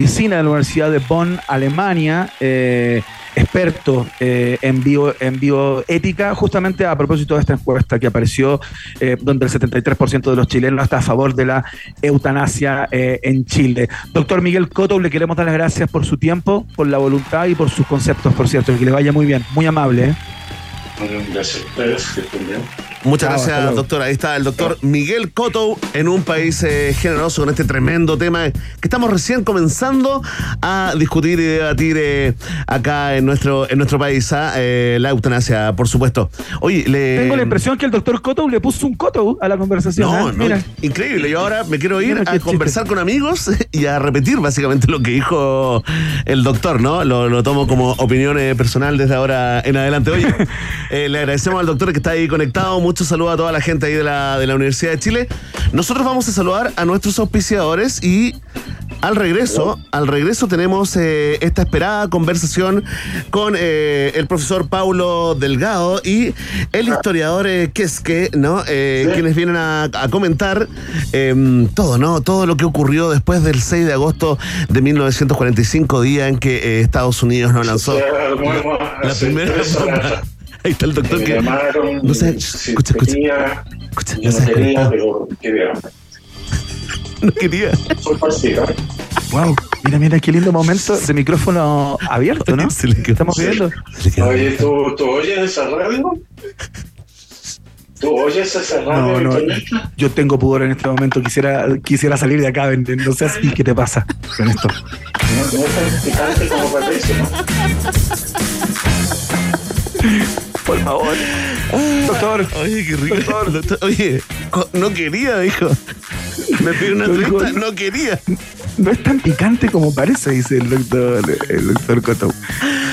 medicina de la Universidad de Bonn, Alemania, eh, experto eh, en, bio, en bioética, justamente a propósito de esta encuesta que apareció, eh, donde el 73% de los chilenos está a favor de la eutanasia en Chile. Doctor Miguel Coto, le queremos dar las gracias por su tiempo, por la voluntad y por sus conceptos, por cierto, que le vaya muy bien, muy amable. Gracias a ustedes, que estén bien. Muchas gracias, doctor. Ahí está el doctor Miguel Coto en un país eh, generoso con este tremendo tema que estamos recién comenzando a discutir y debatir eh, acá en nuestro, en nuestro país, ¿ah? eh, la eutanasia, por supuesto. Oye, le... Tengo la impresión que el doctor Coto le puso un Coto a la conversación. No, Mira. increíble. Yo ahora me quiero ir a conversar con amigos y a repetir básicamente lo que dijo el doctor, ¿no? Lo, lo tomo como opinión personal desde ahora en adelante. Oye, le agradecemos al doctor que está ahí conectado mucho saludo a toda la gente ahí de la, de la Universidad de Chile. Nosotros vamos a saludar a nuestros auspiciadores y al regreso, al regreso tenemos eh, esta esperada conversación con eh, el profesor Paulo Delgado y el historiador eh, Quesque, ¿no? Quienes vienen a, comentar em, todo, ¿no? Todo lo que ocurrió después del 6 de agosto de 1945, día en que Estados Unidos nos lanzó la primera... Ahí está el doctor que. no sé, escucha, escucha. Tenía, escucha, no, no quería, pero quería. No quería. Wow, mira, mira qué lindo momento de micrófono abierto, ¿no? Estamos viendo. Oye, ¿tú, ¿tú oyes esa radio? ¿Tú oyes esa radio? No, no, yo tengo pudor en este momento. Quisiera, quisiera salir de acá, no sé así. ¿Qué te pasa con esto? No, no es tan picante como parece, ¿no? Por favor. Doctor. Oye, qué rico. Doctor. Oye, no quería, dijo. Me pidió una entrevista, no quería. No es tan picante como parece, dice el doctor, el doctor Coto.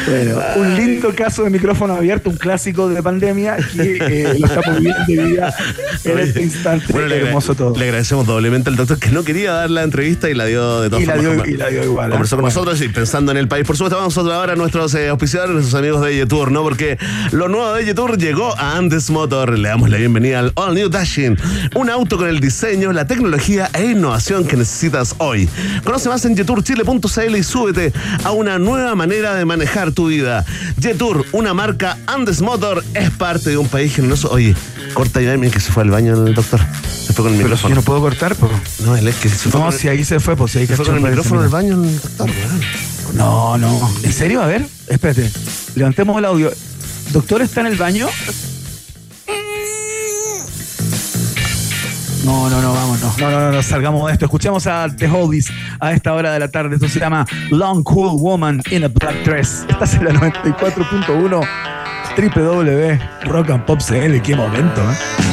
Bueno, un lindo caso de micrófono abierto, un clásico de pandemia que eh, lo estamos viviendo de vida en este instante. Bueno, hermoso todo. Le agradecemos doblemente al doctor que no quería dar la entrevista y la dio de todas y formas. La dio, y la dio igual. Conversó con nosotros y pensando en el país. Por supuesto, vamos a ahora a nuestros eh, auspiciadores, nuestros amigos de Yetour, ¿no? Porque lo nuevo de Yetour llegó a Andes Motor. Le damos la bienvenida al All New Dashing, un auto con el diseño, la tecnología e innovación que necesitas hoy. Conoce más en jeturchile.cl y súbete a una nueva manera de manejar tu vida. Jetour, una marca Andes Motor, es parte de un país generoso. Oye, corta ya, que se fue al baño el doctor. Se fue con el Pero micrófono. Yo no puedo cortar, pues. No, él es que se fue. No, si ahí se fue, pues si ahí se fue con el micrófono del baño el doctor, No, no. ¿En serio? A ver, espérate. Levantemos el audio. ¿Doctor está en el baño? No, no, no, vamos, no. No, no, no, salgamos de esto. Escuchemos a The Holdies a esta hora de la tarde. Esto se llama Long Cool Woman in a Black Dress. Estás en la 94.1 www Rock and Pop CL. Qué momento, ¿eh?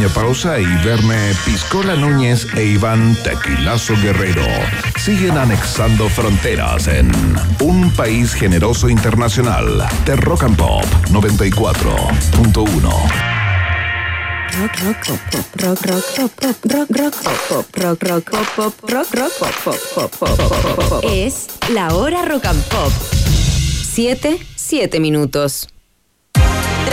Pequeña pausa y verme Piscola Núñez e Iván Tequilazo Guerrero siguen anexando fronteras en un país generoso internacional de Rock and Pop 94.1. Rock, rock, pop, pop, rock, rock, pop, pop, rock, rock, pop, pop, rock, rock, pop, pop, rock, rock, pop, pop, pop, pop, pop, pop. Es la hora rock and pop. Siete, siete minutos.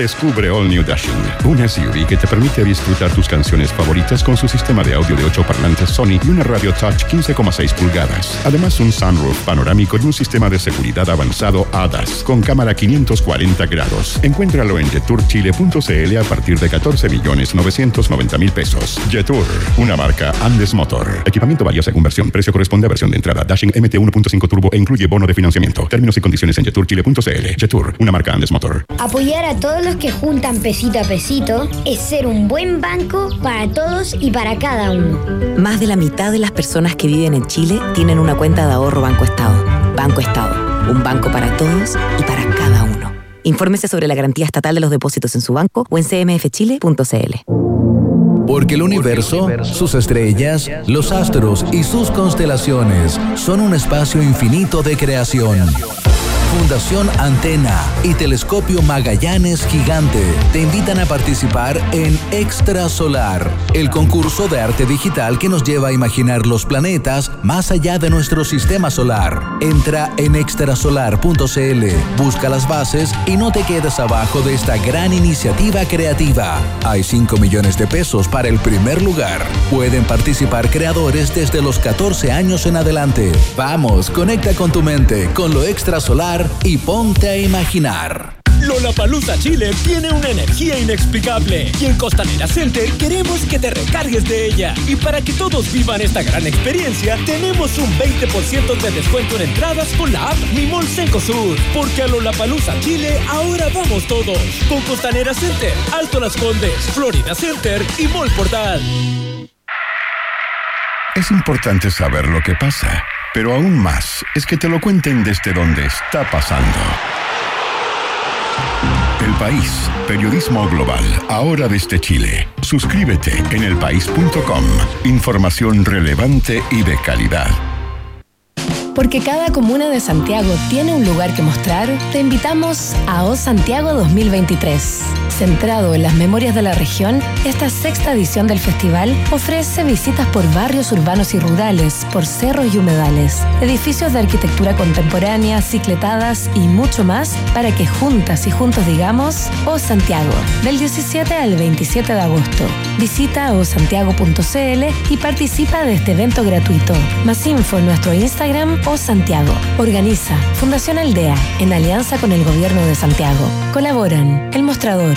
Descubre All New Dashing, un SUV que te permite disfrutar tus canciones favoritas con su sistema de audio de 8 parlantes Sony y una radio touch 15,6 pulgadas. Además, un sunroof panorámico y un sistema de seguridad avanzado ADAS con cámara 540 grados. Encuéntralo en jeturchile.cl a partir de 14 millones 990 mil pesos. Jetour, una marca Andes Motor. Equipamiento varía según versión. Precio corresponde a versión de entrada. Dashing MT 1.5 Turbo e incluye bono de financiamiento. Términos y condiciones en jeturchile.cl. Jetour, una marca Andes Motor. Apoyar a todos los que juntan pesito a pesito es ser un buen banco para todos y para cada uno. Más de la mitad de las personas que viven en Chile tienen una cuenta de ahorro Banco Estado. Banco Estado, un banco para todos y para cada uno. Infórmese sobre la garantía estatal de los depósitos en su banco o en cmfchile.cl. Porque el universo, sus estrellas, los astros y sus constelaciones son un espacio infinito de creación. Fundación Antena y Telescopio Magallanes Gigante te invitan a participar en Extra Solar, el concurso de arte digital que nos lleva a imaginar los planetas más allá de nuestro sistema solar. Entra en extrasolar.cl, busca las bases y no te quedes abajo de esta gran iniciativa creativa. Hay 5 millones de pesos para el primer lugar. Pueden participar creadores desde los 14 años en adelante. Vamos, conecta con tu mente, con lo extrasolar y ponte a imaginar. Lollapalooza Chile tiene una energía inexplicable y en Costanera Center queremos que te recargues de ella. Y para que todos vivan esta gran experiencia, tenemos un 20% de descuento en entradas con la app Mi Mall Sur. Porque a Lollapalooza Chile ahora vamos todos. Con Costanera Center, Alto Las Condes, Florida Center y Mall Portal. Es importante saber lo que pasa, pero aún más es que te lo cuenten desde donde está pasando. El País, periodismo global, ahora desde Chile. Suscríbete en elpaís.com. Información relevante y de calidad. Porque cada comuna de Santiago tiene un lugar que mostrar, te invitamos a O Santiago 2023. Centrado en las memorias de la región, esta sexta edición del festival ofrece visitas por barrios urbanos y rurales, por cerros y humedales, edificios de arquitectura contemporánea, cicletadas y mucho más para que juntas y juntos digamos O Santiago, del 17 al 27 de agosto. Visita osantiago.cl y participa de este evento gratuito. Más info en nuestro Instagram o Santiago. Organiza Fundación Aldea en alianza con el Gobierno de Santiago. Colaboran El Mostrador,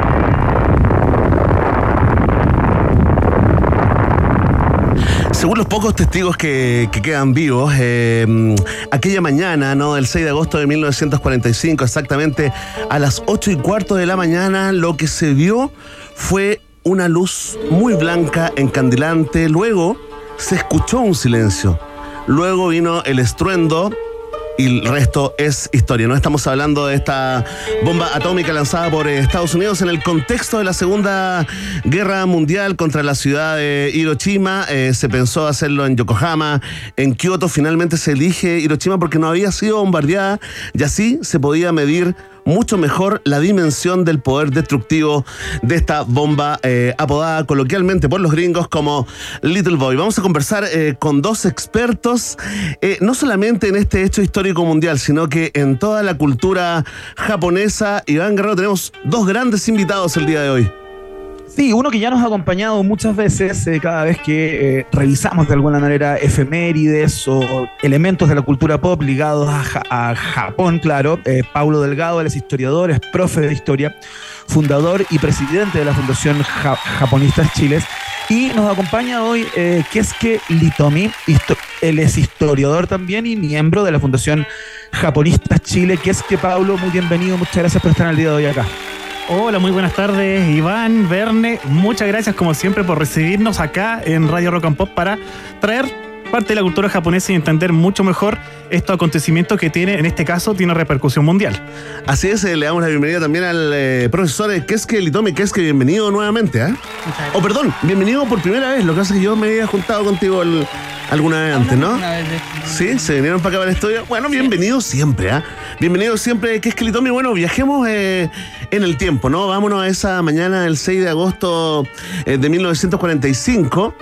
Según los pocos testigos que, que quedan vivos, eh, aquella mañana, ¿no? Del 6 de agosto de 1945, exactamente a las 8 y cuarto de la mañana, lo que se vio fue una luz muy blanca, encandilante. Luego se escuchó un silencio. Luego vino el estruendo y el resto es historia. No estamos hablando de esta bomba atómica lanzada por Estados Unidos en el contexto de la Segunda Guerra Mundial contra la ciudad de Hiroshima. Eh, se pensó hacerlo en Yokohama, en Kioto. Finalmente se elige Hiroshima porque no había sido bombardeada y así se podía medir mucho mejor la dimensión del poder destructivo de esta bomba eh, apodada coloquialmente por los gringos como Little Boy. Vamos a conversar eh, con dos expertos, eh, no solamente en este hecho histórico mundial, sino que en toda la cultura japonesa. Iván Guerrero, tenemos dos grandes invitados el día de hoy. Sí, uno que ya nos ha acompañado muchas veces, eh, cada vez que eh, revisamos de alguna manera efemérides o elementos de la cultura pop ligados a, Japón, claro. Eh, Paulo Delgado, él es historiador, es profe de historia, fundador y presidente de la Fundación Japonistas Chiles. Y nos acompaña hoy Keske Litomi, él es historiador también y miembro de la Fundación Japonistas Chile. Keske Paulo, muy bienvenido, muchas gracias por estar el día de hoy acá. Hola, muy buenas tardes, Iván, Verne. Muchas gracias, como siempre, por recibirnos acá en Radio Rock and Pop para traer parte de la cultura japonesa y entender mucho mejor estos acontecimientos que tiene, en este caso, tiene repercusión mundial. Así es, eh, le damos la bienvenida también al eh, profesor Keske Litome Keske, bienvenido nuevamente. ¿eh? Oh, perdón, bienvenido por primera vez. Lo que pasa es que yo me había juntado contigo alguna vez antes, ¿no? Sí, se vinieron para acá para el estudio. Bueno, bienvenido siempre, ¿ah? Bienvenido siempre, Keske Litome. Bueno, viajemos en el tiempo, ¿no? Vámonos a esa mañana del 6 de agosto de 1945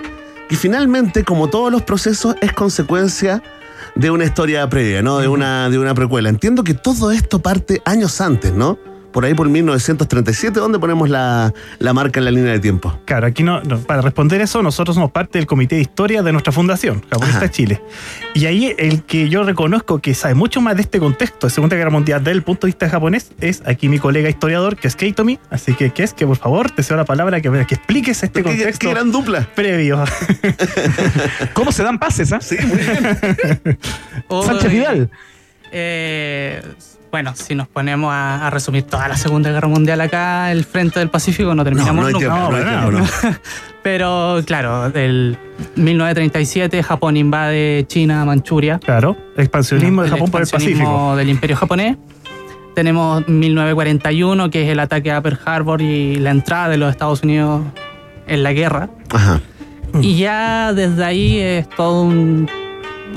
y finalmente, como todos los procesos, es consecuencia de una historia previa, ¿no? De una, de una precuela. Entiendo que todo esto parte años antes, ¿no? Por ahí por 1937, ¿dónde ponemos la, marca en la línea de tiempo? Claro, aquí no, para responder eso, nosotros somos parte del comité de historia de nuestra fundación, Japonista Chile. Y ahí el que yo reconozco que sabe mucho más de este contexto de Segunda Guerra Mundial desde el punto de vista japonés es aquí mi colega historiador, que es Keitomi. Así que, que es que por favor, te cedo la palabra que, que expliques este contexto. Qué, gran dupla. Previo. ¿Cómo se dan pases? ah? Sí, muy bien. Sánchez Vidal. Eh, bueno, si nos ponemos a, resumir toda la Segunda Guerra Mundial acá, el frente del Pacífico, no terminamos nunca. Pero claro, del 1937 Japón invade China, Manchuria. Claro, expansionismo de Japón por el Pacífico. del Imperio japonés. Tenemos 1941, que es el ataque a Pearl Harbor y la entrada de los Estados Unidos en la guerra. Ajá. Y ya desde ahí es todo un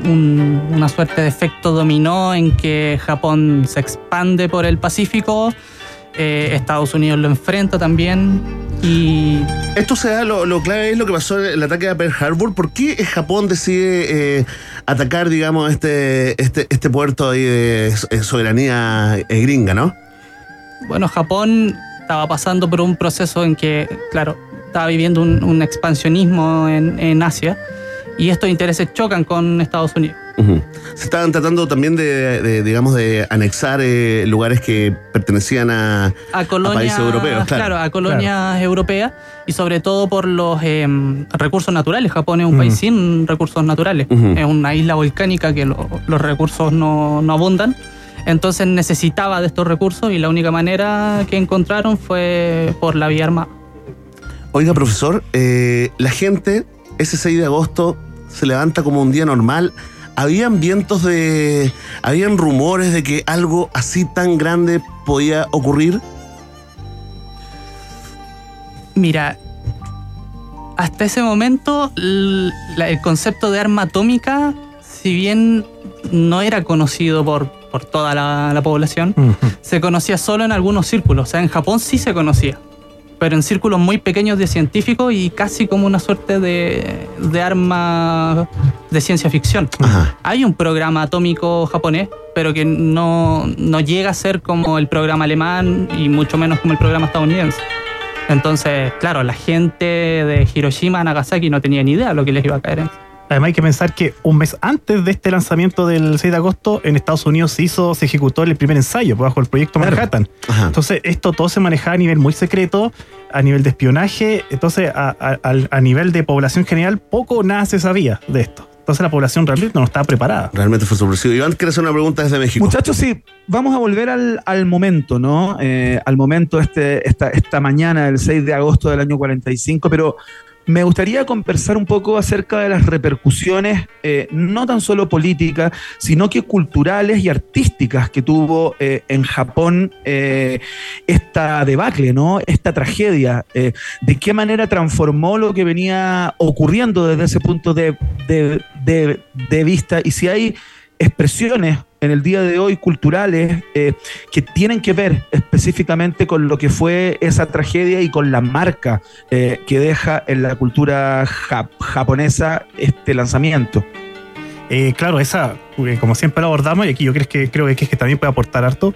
una suerte de efecto dominó en que Japón se expande por el Pacífico, eh, Estados Unidos lo enfrenta también y... Esto se da, lo, clave es lo que pasó en el ataque a Pearl Harbor. ¿Por qué Japón decide eh, atacar, digamos, este, este, este puerto ahí de soberanía eh, gringa, no? Bueno, Japón estaba pasando por un proceso en que, claro, estaba viviendo un, expansionismo en, en Asia y estos intereses chocan con Estados Unidos. Se estaban tratando también de, digamos, de anexar eh, lugares que pertenecían a, países europeos. Claro, a colonias europeas y sobre todo por los em, recursos naturales. Japón es un país sin recursos naturales. Es una isla volcánica que los recursos no, abundan. Entonces necesitaba de estos recursos y la única manera que encontraron fue por la vía armada. Oiga, profesor, eh, la gente ese 6 de agosto se levanta como un día normal. Habían vientos de. Habían rumores de que algo así tan grande podía ocurrir. Mira, hasta ese momento el, concepto de arma atómica, si bien no era conocido por, por toda la, población, se conocía solo en algunos círculos. O sea, en Japón sí se conocía pero en círculos muy pequeños de científicos y casi como una suerte de, de arma de ciencia ficción. Hay un programa atómico japonés, pero que no, no llega a ser como el programa alemán y mucho menos como el programa estadounidense. Entonces, claro, la gente de Hiroshima, Nagasaki no tenía ni idea de lo que les iba a caer en. Además hay que pensar que un mes antes de este lanzamiento del 6 de agosto, en Estados Unidos se hizo, se ejecutó el primer ensayo pues, bajo el proyecto Manhattan. Entonces, esto todo se manejaba a nivel muy secreto, a nivel de espionaje. Entonces, a, nivel de población general, poco o nada se sabía de esto. Entonces la población realmente no estaba preparada. Realmente fue sorpresivo. Iván, ¿quieres hacer una pregunta desde México? Muchachos, sí, vamos a volver al, momento, ¿no? Eh, al momento este, esta, esta mañana del 6 de agosto del año 45, pero me gustaría conversar un poco acerca de las repercusiones, eh, no tan solo políticas, sino que culturales y artísticas que tuvo eh, en Japón eh, esta debacle, ¿no? Esta tragedia. ¿De qué manera transformó lo que venía ocurriendo desde ese punto de, de vista? Y si hay expresiones en el día de hoy culturales eh, que tienen que ver específicamente con lo que fue esa tragedia y con la marca eh, que deja en la cultura japonesa este lanzamiento. Eh, claro, esa, como siempre lo abordamos, y aquí yo creo que, creo que, que también puede aportar harto,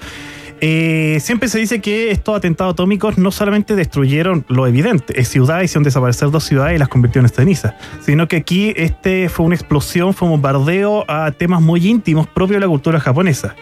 eh, siempre se dice que estos atentados atómicos no solamente destruyeron lo evidente, es ciudades, hicieron desaparecer dos ciudades y las convirtieron en cenizas, sino que aquí este fue una explosión, fue un bombardeo a temas muy íntimos propios de la cultura japonesa.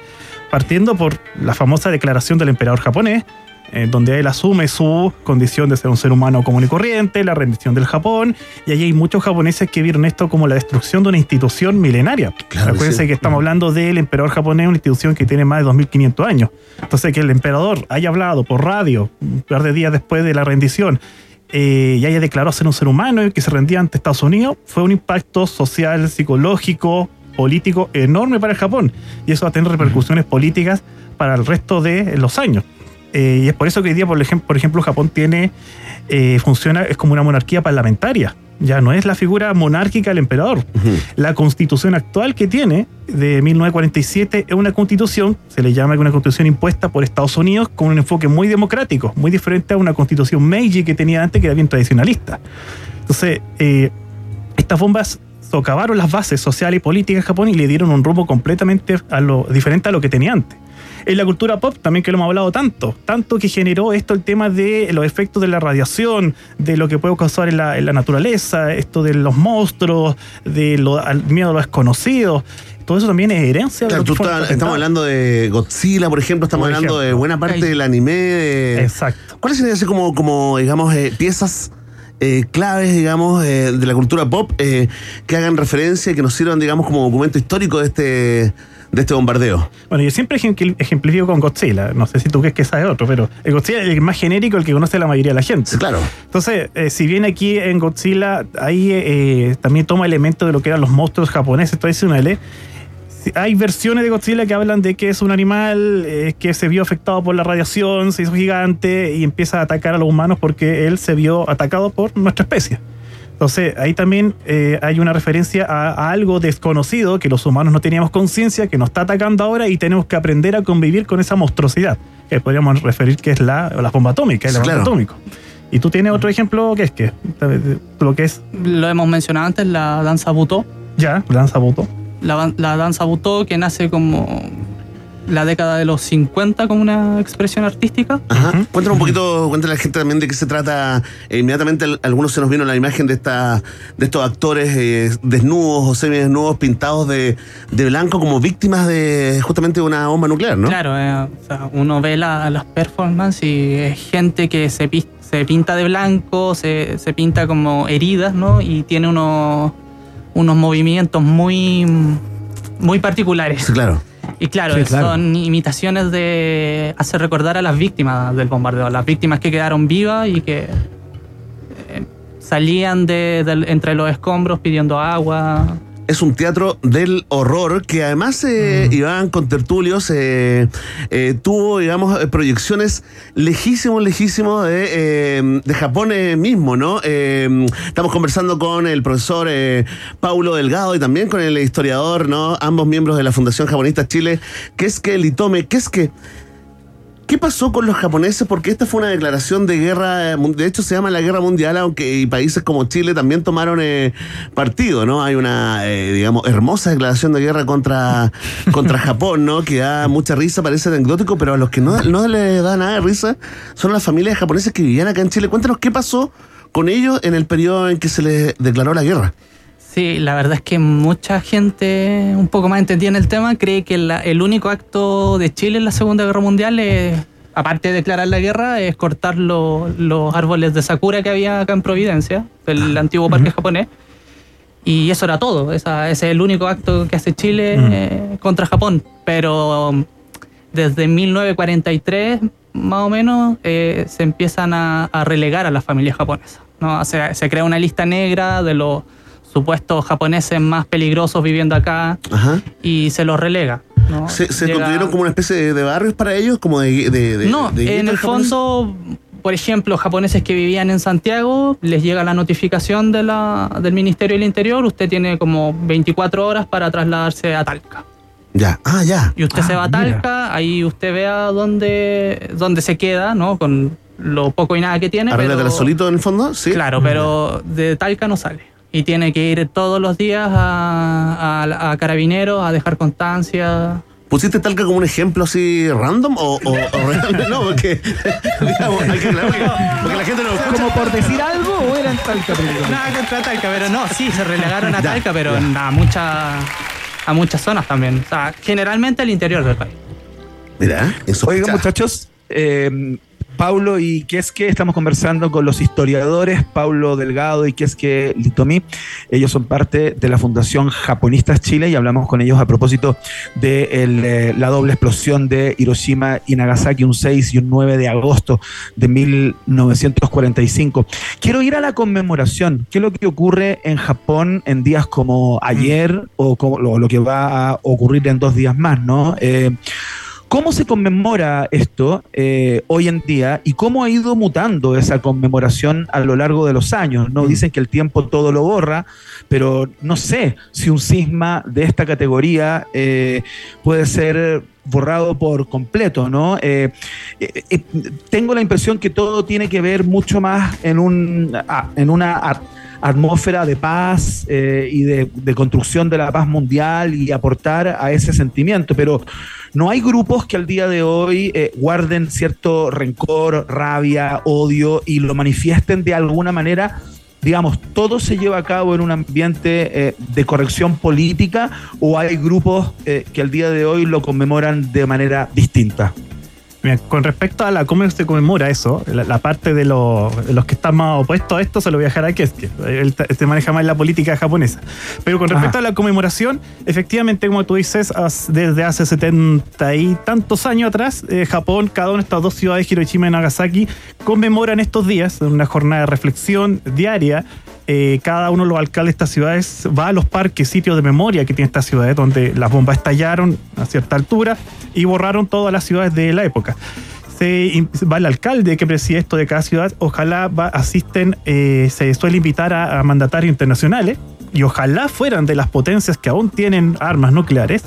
Partiendo por la famosa declaración del emperador japonés, eh, donde él asume su condición de ser un ser humano común y corriente, la rendición del Japón, y ahí hay muchos japoneses que vieron esto como la destrucción de una institución milenaria. Claro, Acuérdense que estamos hablando del emperador japonés, una institución que tiene más de 2500 años. Entonces, que el emperador haya hablado por radio un par de días después de la rendición eh, y haya declarado ser un ser humano y que se rendía ante Estados Unidos, fue un impacto social, psicológico, político enorme para el Japón. Y eso va a tener repercusiones políticas para el resto de los años. Eh, y es por eso que hoy día, por ejemplo, por ejemplo Japón tiene, eh, funciona, es como una monarquía parlamentaria. Ya no es la figura monárquica del emperador. La constitución actual que tiene, de 1947, es una constitución, se le llama una constitución impuesta por Estados Unidos con un enfoque muy democrático, muy diferente a una constitución Meiji que tenía antes, que era bien tradicionalista. Entonces, eh, estas bombas socavaron las bases sociales y políticas de Japón y le dieron un rumbo completamente a lo, diferente a lo que tenía antes en la cultura pop también que lo hemos hablado tanto, tanto que generó esto el tema de los efectos de la radiación, de lo que puede causar en la, naturaleza, esto de los monstruos, de lo, al miedo a lo desconocido todo eso también es herencia de Estamos hablando de Godzilla, por ejemplo, estamos hablando de buena parte del anime. Exacto. ¿Cuáles serían así como, como digamos, eh, piezas eh, claves, digamos, eh, de la cultura pop que hagan referencia y que nos sirvan, digamos, como documento histórico de este de este bombardeo. Bueno, yo siempre ejemplifico con Godzilla. No sé si tú crees que sabe otro, pero el Godzilla es el más genérico, el que conoce la mayoría de la gente. claro. Entonces, eh, si bien aquí en Godzilla ahí eh, también toma elementos de lo que eran los monstruos japoneses tradicionales, hay versiones de Godzilla que hablan de que es un animal eh, que se vio afectado por la radiación, se hizo gigante y empieza a atacar a los humanos porque él se vio atacado por nuestra especie. Entonces, ahí también eh, hay una referencia a, algo desconocido que los humanos no teníamos conciencia, que nos está atacando ahora y tenemos que aprender a convivir con esa monstruosidad, que podríamos referir que es la, la bomba atómica, el claro. atómico. ¿Y tú tienes otro ejemplo que es que lo que es? Lo hemos mencionado antes, la danza butó. Ya, la danza butó. La, la danza butó que nace como la década de los 50 como una expresión artística. Ajá. Cuéntanos un poquito, cuéntale a la gente también de qué se trata. Eh, inmediatamente algunos se nos vino la imagen de esta, de estos actores eh, desnudos o semidesnudos pintados de, de, blanco como víctimas de justamente una bomba nuclear, ¿no? Claro, eh, uno ve las performances y es gente que se, se pinta de blanco, se, se, pinta como heridas, ¿no? Y tiene unos, unos movimientos muy, muy particulares. Sí, claro. Y claro, son imitaciones de hacer recordar a las víctimas del bombardeo, a las víctimas que quedaron vivas y que eh, salían de, entre los escombros pidiendo agua, es un teatro del horror que además eh, Iván con tertulios eh, eh, tuvo, digamos, proyecciones lejísimos, lejísimos de, de Japón mismo, ¿no? estamos conversando con el profesor Paulo Delgado y también con el historiador, ¿no? Ambos miembros de la Fundación Japonista Chile, que es que Litome, que es que ¿Qué pasó con los japoneses? Porque esta fue una declaración de guerra, eh, de hecho se llama la guerra mundial, aunque países como Chile también tomaron eh, partido, ¿no? Hay una, eh, digamos, hermosa declaración de guerra contra, contra Japón, ¿no? Que da mucha risa, parece anecdótico, pero a los que no, no les da nada de risa son las familias japonesas que vivían acá en Chile. Cuéntanos qué pasó con ellos en el periodo en que se les declaró la guerra. Sí, la verdad es que mucha gente un poco más entendida en el tema cree que el único acto de Chile en la Segunda Guerra Mundial es, aparte de declarar la guerra, es cortar los árboles de Sakura que había acá en Providencia, el antiguo parque japonés. Y eso era todo, ese es el único acto que hace Chile eh, contra Japón. Pero desde 1943, más o menos, eh, se empiezan a, relegar a las familias japonesas. ¿no? se crea una lista negra de los supuestos japoneses más peligrosos viviendo acá y se los relega. ¿Se, construyeron como una especie de, barrios para ellos? como de, No, en el fondo, por ejemplo, japoneses que vivían en Santiago, les llega la notificación del Ministerio del Interior, usted tiene como 24 horas para trasladarse a Talca. Ya, ah, ya. Y usted Ah, se va a mira. Talca, ahí usted vea dónde, dónde se queda, ¿no? Con lo poco y nada que tiene. Arréglatela pero- solito en el fondo, sí. Claro, pero de Talca no sale. Y tiene que ir todos los días a, a, a Carabineros a dejar constancia. ¿Pusiste Talca como un ejemplo así random o, o, o realmente no? Porque, digamos, hay que aclarar, porque, porque la gente no escucha. ¿Como por decir algo o era en Talca? Nada contra Talca, pero no, sí, se relegaron a Ya, Talca, pero ya. a, muchas a muchas zonas también. O sea, generalmente al interior del país. Mira, eso. Oigan, muchachos, eh, Paulo y Keske, estamos conversando con los historiadores Paulo Delgado y Keske Litomi. Ellos son parte de la Fundación Japonistas Chile y hablamos con ellos a propósito de el, eh, la doble explosión de Hiroshima y Nagasaki un 6 y un 9 de agosto de 1945. Quiero ir a la conmemoración. ¿Qué es lo que ocurre en Japón en días como ayer o como lo, lo que va a ocurrir en dos días más, ¿no? Eh, ¿Cómo se conmemora esto eh, hoy en día y cómo ha ido mutando esa conmemoración a lo largo de los años? ¿no? Dicen que el tiempo todo lo borra, pero no sé si un sisma de esta categoría eh, puede ser borrado por completo, ¿no? Eh, eh, eh, tengo la impresión que todo tiene que ver mucho más en, un, ah, en una atmósfera de paz eh, y de, construcción de la paz mundial y aportar a ese sentimiento, pero no hay grupos que al día de hoy eh, guarden cierto rencor, rabia, odio y lo manifiesten de alguna manera digamos, todo se lleva a cabo en un ambiente eh, de corrección política o hay grupos que al día de hoy lo conmemoran de manera distinta? Con respecto a la cómo se conmemora eso, la, la parte de, lo- de los que están más opuestos a esto se lo voy a dejar a Keske. Él se maneja más la política japonesa. Pero con respecto Ajá. a la conmemoración, efectivamente, como tú dices, desde hace setenta y tantos años atrás, eh, Japón, cada una de estas dos ciudades, Hiroshima y Nagasaki, conmemoran estos días, en una jornada de reflexión diaria. Eh, cada uno de los alcaldes de estas ciudades va a los parques, sitios de memoria que tienen estas ciudades, donde las bombas estallaron a cierta altura y borraron todas las ciudades de la época. Se va el alcalde que preside esto de cada ciudad, ojalá va- asisten, eh, se suele invitar a, a mandatarios internacionales y ojalá fueran de las potencias que aún tienen armas nucleares.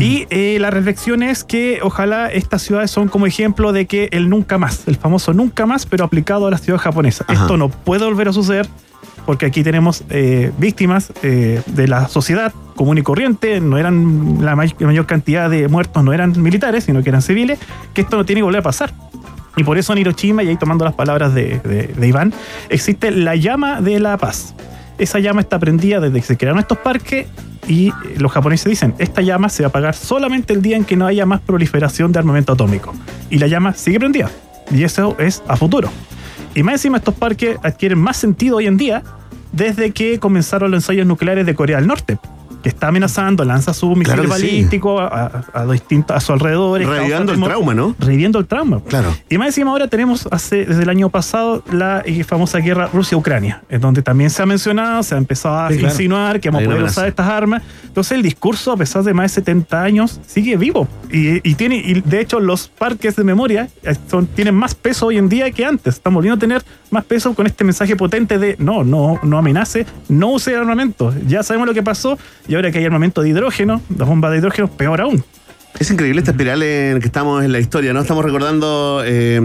Y eh, la reflexión es que ojalá estas ciudades son como ejemplo de que el nunca más, el famoso nunca más, pero aplicado a la ciudad japonesa. Ajá. Esto no puede volver a suceder porque aquí tenemos eh, víctimas eh, de la sociedad común y corriente, no eran la, may- la mayor cantidad de muertos, no eran militares, sino que eran civiles, que esto no tiene que volver a pasar. Y por eso en Hiroshima, y ahí tomando las palabras de, de- Iván, existe la llama de la paz. Esa llama está prendida desde que se crearon estos parques y los japoneses dicen, esta llama se va a apagar solamente el día en que no haya más proliferación de armamento atómico. Y la llama sigue prendida. Y eso es a futuro. Y más encima estos parques adquieren más sentido hoy en día desde que comenzaron los ensayos nucleares de Corea del Norte, que está amenazando, lanza su misil Claro que sí. balístico a, a, a distintos- a su alrededor. Revivando el trauma, ¿no? Reviviendo el trauma. Claro. Y más encima ahora tenemos hace, desde el año pasado la eh, famosa guerra Rusia-Ucrania, en donde también se ha mencionado, se ha empezado a Sí, claro. insinuar que vamos a poder usar estas armas. Entonces el discurso, a pesar de más de 70 años, sigue vivo. Y, y tiene, y de hecho los parques de memoria eh, son, tienen más peso hoy en día que antes. Están volviendo a tener más peso con este mensaje potente de no, no, no amenace, no use armamento. Ya sabemos lo que pasó y ahora que hay armamento de hidrógeno, las bombas de hidrógeno, peor aún. Es increíble esta espiral en que estamos en la historia, ¿no? Estamos recordando eh,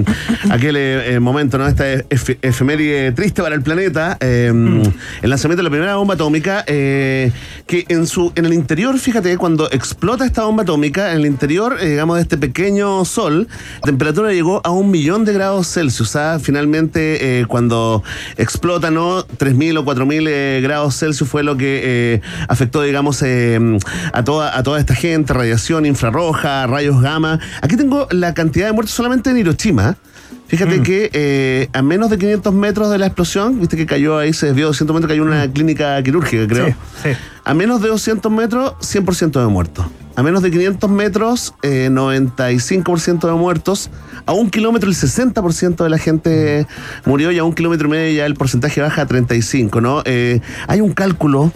aquel eh, eh, momento, ¿no? Esta ef- efeméride triste para el planeta, eh, el lanzamiento de la primera bomba atómica, que en su en el interior, fíjate, cuando explota esta bomba atómica, en el interior, digamos, de este pequeño sol, la temperatura llegó a un millón de grados Celsius. ¿ah? Finalmente, cuando explota, ¿no? 3.000 o 4.000 eh, grados Celsius fue lo que afectó, digamos, a, toda, a toda esta gente, radiación infrarroja, rayos gamma. Aquí tengo la cantidad de muertos solamente en Hiroshima. Fíjate que eh, a menos de 500 metros de la explosión, viste que cayó ahí, se desvió 200 metros, cayó una clínica quirúrgica, creo. Sí, sí. A menos de 200 metros, 100% de muertos. A menos de 500 metros, eh, 95% de muertos. A un kilómetro, el 60% de la gente murió y a un kilómetro y medio ya el porcentaje baja a 35, ¿no? Eh, hay un cálculo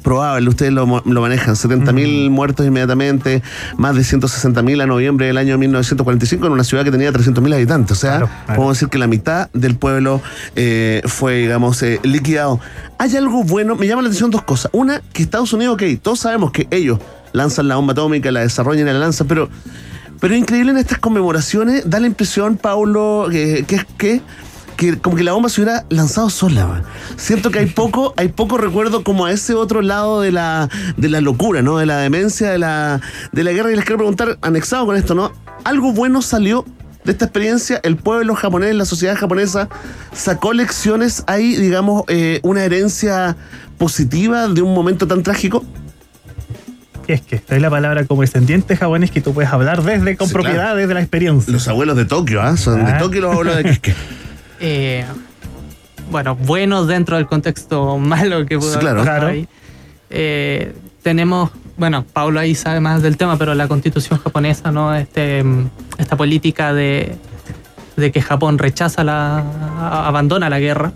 probable, ustedes lo, lo manejan, 70.000 muertos inmediatamente, más de 160.000 a noviembre del año 1945 en una ciudad que tenía 300.000 habitantes. O sea, Claro, claro. podemos decir que la mitad del pueblo eh, fue, digamos, eh, liquidado. Hay algo bueno, me llama la atención dos cosas. Una, que Estados Unidos, ok, todos sabemos que ellos lanzan la bomba atómica, la desarrollan y la lanzan, pero, pero increíble en estas conmemoraciones, da la impresión, Paulo, que, que, que que como que la bomba se hubiera lanzado sola. Siento que hay poco, hay poco recuerdo como a ese otro lado de la, de la locura, ¿no? De la demencia, de la, de la guerra. Y les quiero preguntar, anexado con esto, ¿no? ¿Algo bueno salió de esta experiencia? ¿El pueblo japonés, la sociedad japonesa, sacó lecciones? ¿Hay, digamos, eh, una herencia positiva de un momento tan trágico? es que es la palabra como descendiente japonés que tú puedes hablar desde con propiedad, desde la experiencia. Los abuelos de Tokio, ¿ah? Son de Tokio los abuelos de. Eh, bueno, buenos dentro del contexto malo que pudo claro, claro. ahí. Eh, tenemos, bueno, Pablo ahí sabe más del tema, pero la constitución japonesa, ¿no? Este, esta política de, de que Japón rechaza la. abandona la guerra.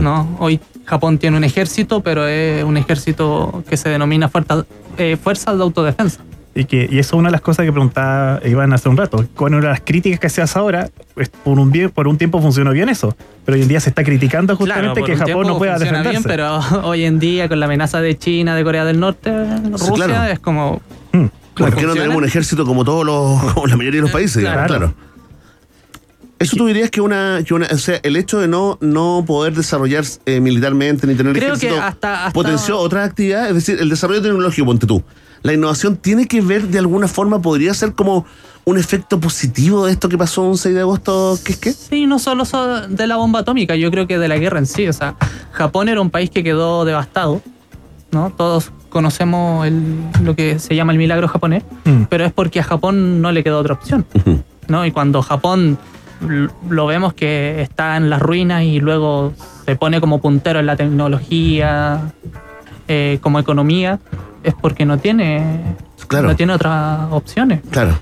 ¿no? Hoy Japón tiene un ejército, pero es un ejército que se denomina fuerza, eh, fuerzas de autodefensa. Y, que, y eso es una de las cosas que preguntaba Iván hace un rato. Con una de las críticas que se hace ahora, pues, por, un bien, por un tiempo funcionó bien eso. Pero hoy en día se está criticando justamente que Japón no pueda defenderse. Bien, pero hoy en día, con la amenaza de China, de Corea del Norte, Rusia, es como. Hmm. ¿Por qué no tenemos un ejército como todos los, como la mayoría de los países? Claro. Eso tú dirías que una, que una, o sea, el hecho de no, no poder desarrollar eh, militarmente ni tener Creo ejército que hasta, hasta, potenció otras actividades, es decir, el desarrollo tecnológico, ponte tú la innovación tiene que ver de alguna forma, podría ser como un efecto positivo de esto que pasó un 6 de agosto, ¿qué es qué? Sí, no solo de la bomba atómica, yo creo que de la guerra en sí. O sea, Japón era un país que quedó devastado, ¿no? Todos conocemos lo que se llama el milagro japonés, mm. pero es porque a Japón no le quedó otra opción, ¿no? Y cuando Japón lo vemos que está en las ruinas y luego se pone como puntero en la tecnología, eh, como economía, es porque no tiene, no tiene otras opciones. Claro.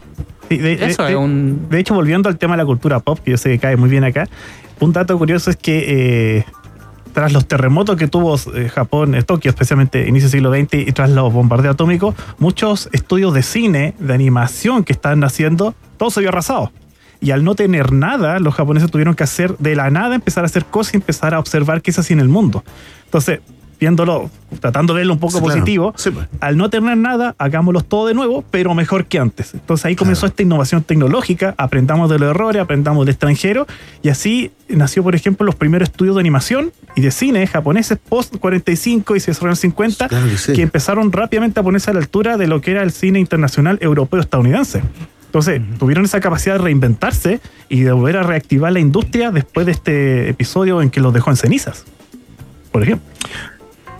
de, Eso es un... de hecho, volviendo al tema de la cultura pop, que yo sé que cae muy bien acá, un dato curioso es que eh, tras los terremotos que tuvo eh, Japón, eh, Tokio, especialmente inicio del siglo XX, y tras los bombardeos atómicos, muchos estudios de cine, de animación que están haciendo, todo se vio arrasado. Y al no tener nada, los japoneses tuvieron que hacer de la nada, empezar a hacer cosas y empezar a observar qué es así en el mundo. Entonces, viéndolo, tratando de verlo un poco positivo, pues. al no tener nada, hagámoslo todo de nuevo, pero mejor que antes. Entonces ahí comenzó esta innovación tecnológica, aprendamos de los errores, aprendamos del extranjero, y así nació, por ejemplo, los primeros estudios de animación y de cine japoneses post 45 y se desarrollaron 50, que, empezaron rápidamente a ponerse a la altura de lo que era el cine internacional europeo estadounidense. Entonces, tuvieron esa capacidad de reinventarse y de volver a reactivar la industria después de este episodio en que los dejó en cenizas, por ejemplo.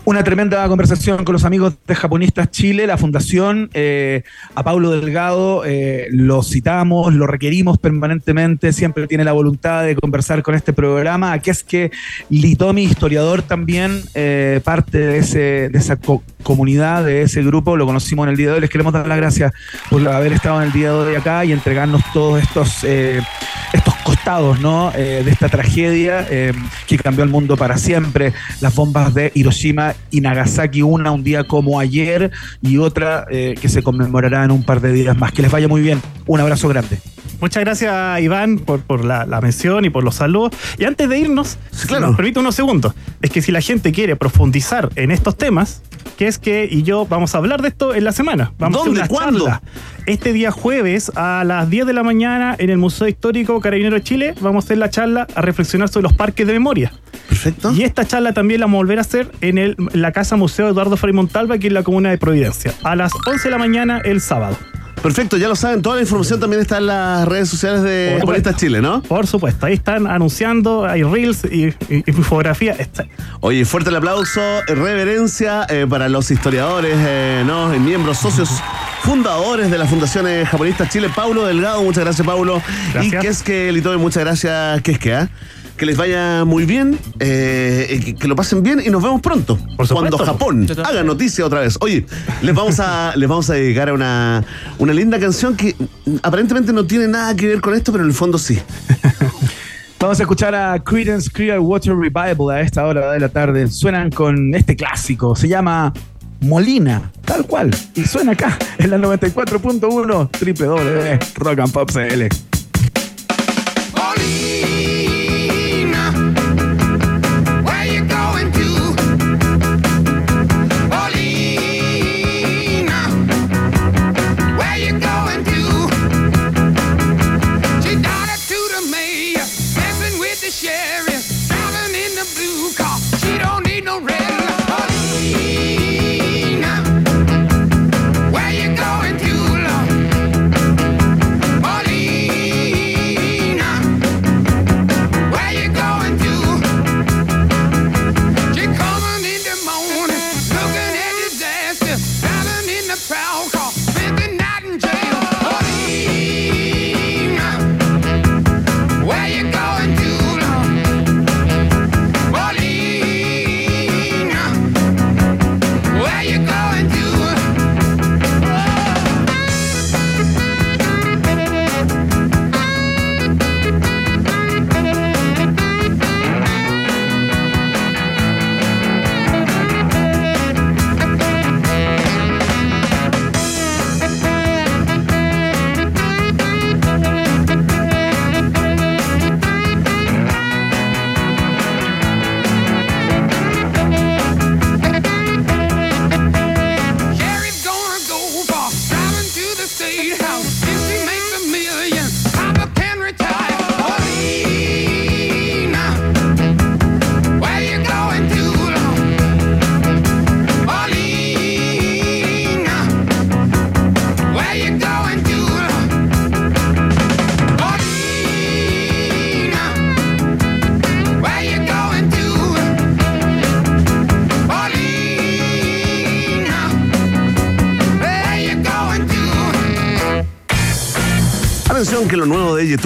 Una tremenda conversación con los amigos de Japonistas Chile, la fundación. Eh, a Paulo Delgado eh, lo citamos, lo requerimos permanentemente, siempre tiene la voluntad de conversar con este programa. Aquí es que Litomi, historiador también, eh, parte de, ese, de esa comunidad, de ese grupo, lo conocimos en el día de hoy. Les queremos dar las gracias por haber estado en el día de hoy acá y entregarnos todos estos, estos costados ¿no? de esta tragedia que cambió el mundo para siempre. Las bombas de Hiroshima y Nagasaki, una un día como ayer y otra eh, que se conmemorará en un par de días más. Que les vaya muy bien. Un abrazo grande. Muchas gracias, Iván, por, por la, mención y por los saludos. Y antes de irnos, claro. nos permite unos segundos. Es que si la gente quiere profundizar en estos temas, que es que, y yo vamos a hablar de esto en la semana. Vamos ¿Dónde? A ¿Cuándo? Este día jueves a las 10 de la mañana en el Museo Histórico Carabinero de Chile vamos a hacer la charla a reflexionar sobre los parques de memoria. Perfecto. Y esta charla también la vamos a volver a hacer en el, la Casa Museo Eduardo Frei Montalva, aquí en la Comuna de Providencia, a las 11 de la mañana el sábado. Perfecto, ya lo saben, toda la información también está en las redes sociales de Japonistas Chile, ¿no? Por supuesto, ahí están anunciando, hay reels y, y, fotografía. Oye, fuerte el aplauso, reverencia eh, para los historiadores, eh, ¿no? miembros, socios fundadores de la Fundación Japonistas Chile, Paulo Delgado, muchas gracias Paulo. Gracias. Y que es que Litoy, muchas gracias, que es que, ¿ah? Que les vaya muy bien, eh, que, lo pasen bien y nos vemos pronto. cuando Japón haga noticia otra vez. Oye, les vamos a, les vamos a dedicar a una, una linda canción que aparentemente no tiene nada que ver con esto, pero en el fondo sí. Vamos a escuchar a Creedence Clearwater Revival a esta hora de la tarde. Suenan con este clásico, se llama Molina, tal cual. Y suena acá en la 94.1 www Rock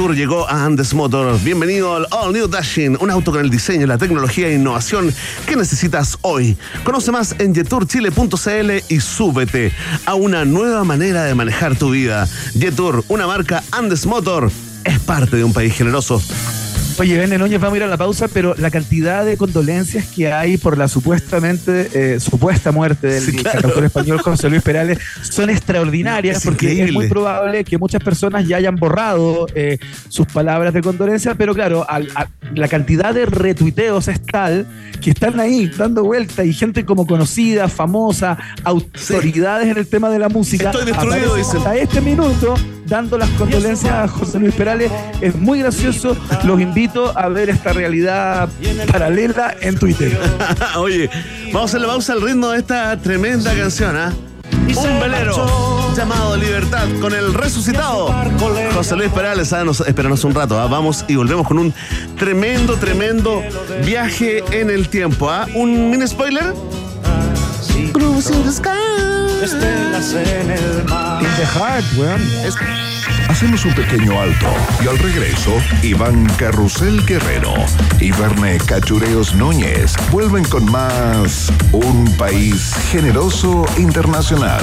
Yetur llegó a Andes Motors. Bienvenido al All New Dashing, un auto con el diseño, la tecnología e innovación que necesitas hoy. Conoce más en yeturchile.cl y súbete a una nueva manera de manejar tu vida. Yetur, una marca Andes Motor, es parte de un país generoso. Oye, Vene Núñez, vamos a ir a la pausa, pero la cantidad de condolencias que hay por la supuestamente eh, supuesta muerte del Sí, claro. cantautor español José Luis Perales son extraordinarias Es porque es increíble. muy probable que muchas personas ya hayan borrado eh, sus palabras de condolencia, pero claro, a- la cantidad de retuiteos es tal que están ahí dando vuelta y gente como conocida, famosa, autoridades en el tema de la música. Estoy destruido, dicen. hasta este minuto dando las condolencias a José Luis Perales. Es muy gracioso. Los invito a ver esta realidad paralela en Twitter. Oye, vamos a la pausa al ritmo de esta tremenda canción, ¿ah? Un velero llamado Libertad con el resucitado José Luis Perales. ah, nos- espéranos un rato, ¿ah? vamos y volvemos con un tremendo, tremendo viaje en el tiempo. ¿ah? Un mini spoiler. Cruising the sky. Estelas en el mar. In the heart, weón. Hacemos un pequeño alto y al regreso, Iván Carrusel Guerrero y Verne Cachureos Núñez vuelven con más Un País Generoso Internacional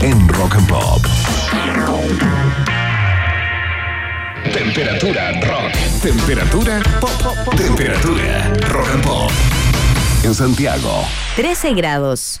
en Rock and Pop. Temperatura rock. Temperatura pop. Temperatura rock and pop. En Santiago. 13 grados.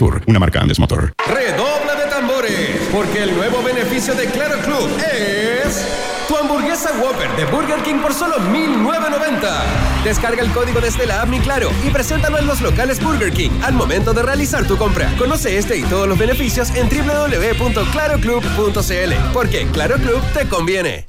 Una marca Andes Motor. Redobla de tambores, porque el nuevo beneficio de Claro Club es tu hamburguesa Whopper de Burger King por solo 1990. Descarga el código desde la app Mi Claro y preséntalo en los locales Burger King al momento de realizar tu compra. Conoce este y todos los beneficios en www.claroclub.cl, porque Claro Club te conviene.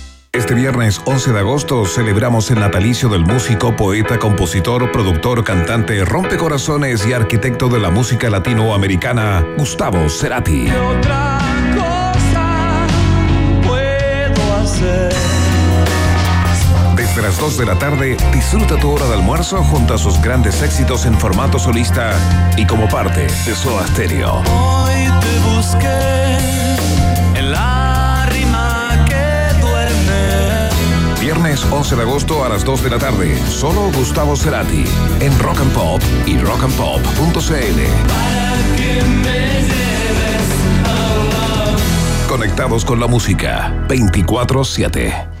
Este viernes 11 de agosto celebramos el natalicio del músico, poeta, compositor, productor, cantante, rompecorazones y arquitecto de la música latinoamericana, Gustavo Cerati. otra cosa puedo hacer? Desde las 2 de la tarde, disfruta tu hora de almuerzo junto a sus grandes éxitos en formato solista y como parte de Soda Stereo. Hoy te busqué en la Viernes 11 de agosto a las 2 de la tarde, solo Gustavo Cerati en Rock and Pop y rockandpop.cl. Conectados con la música 24-7.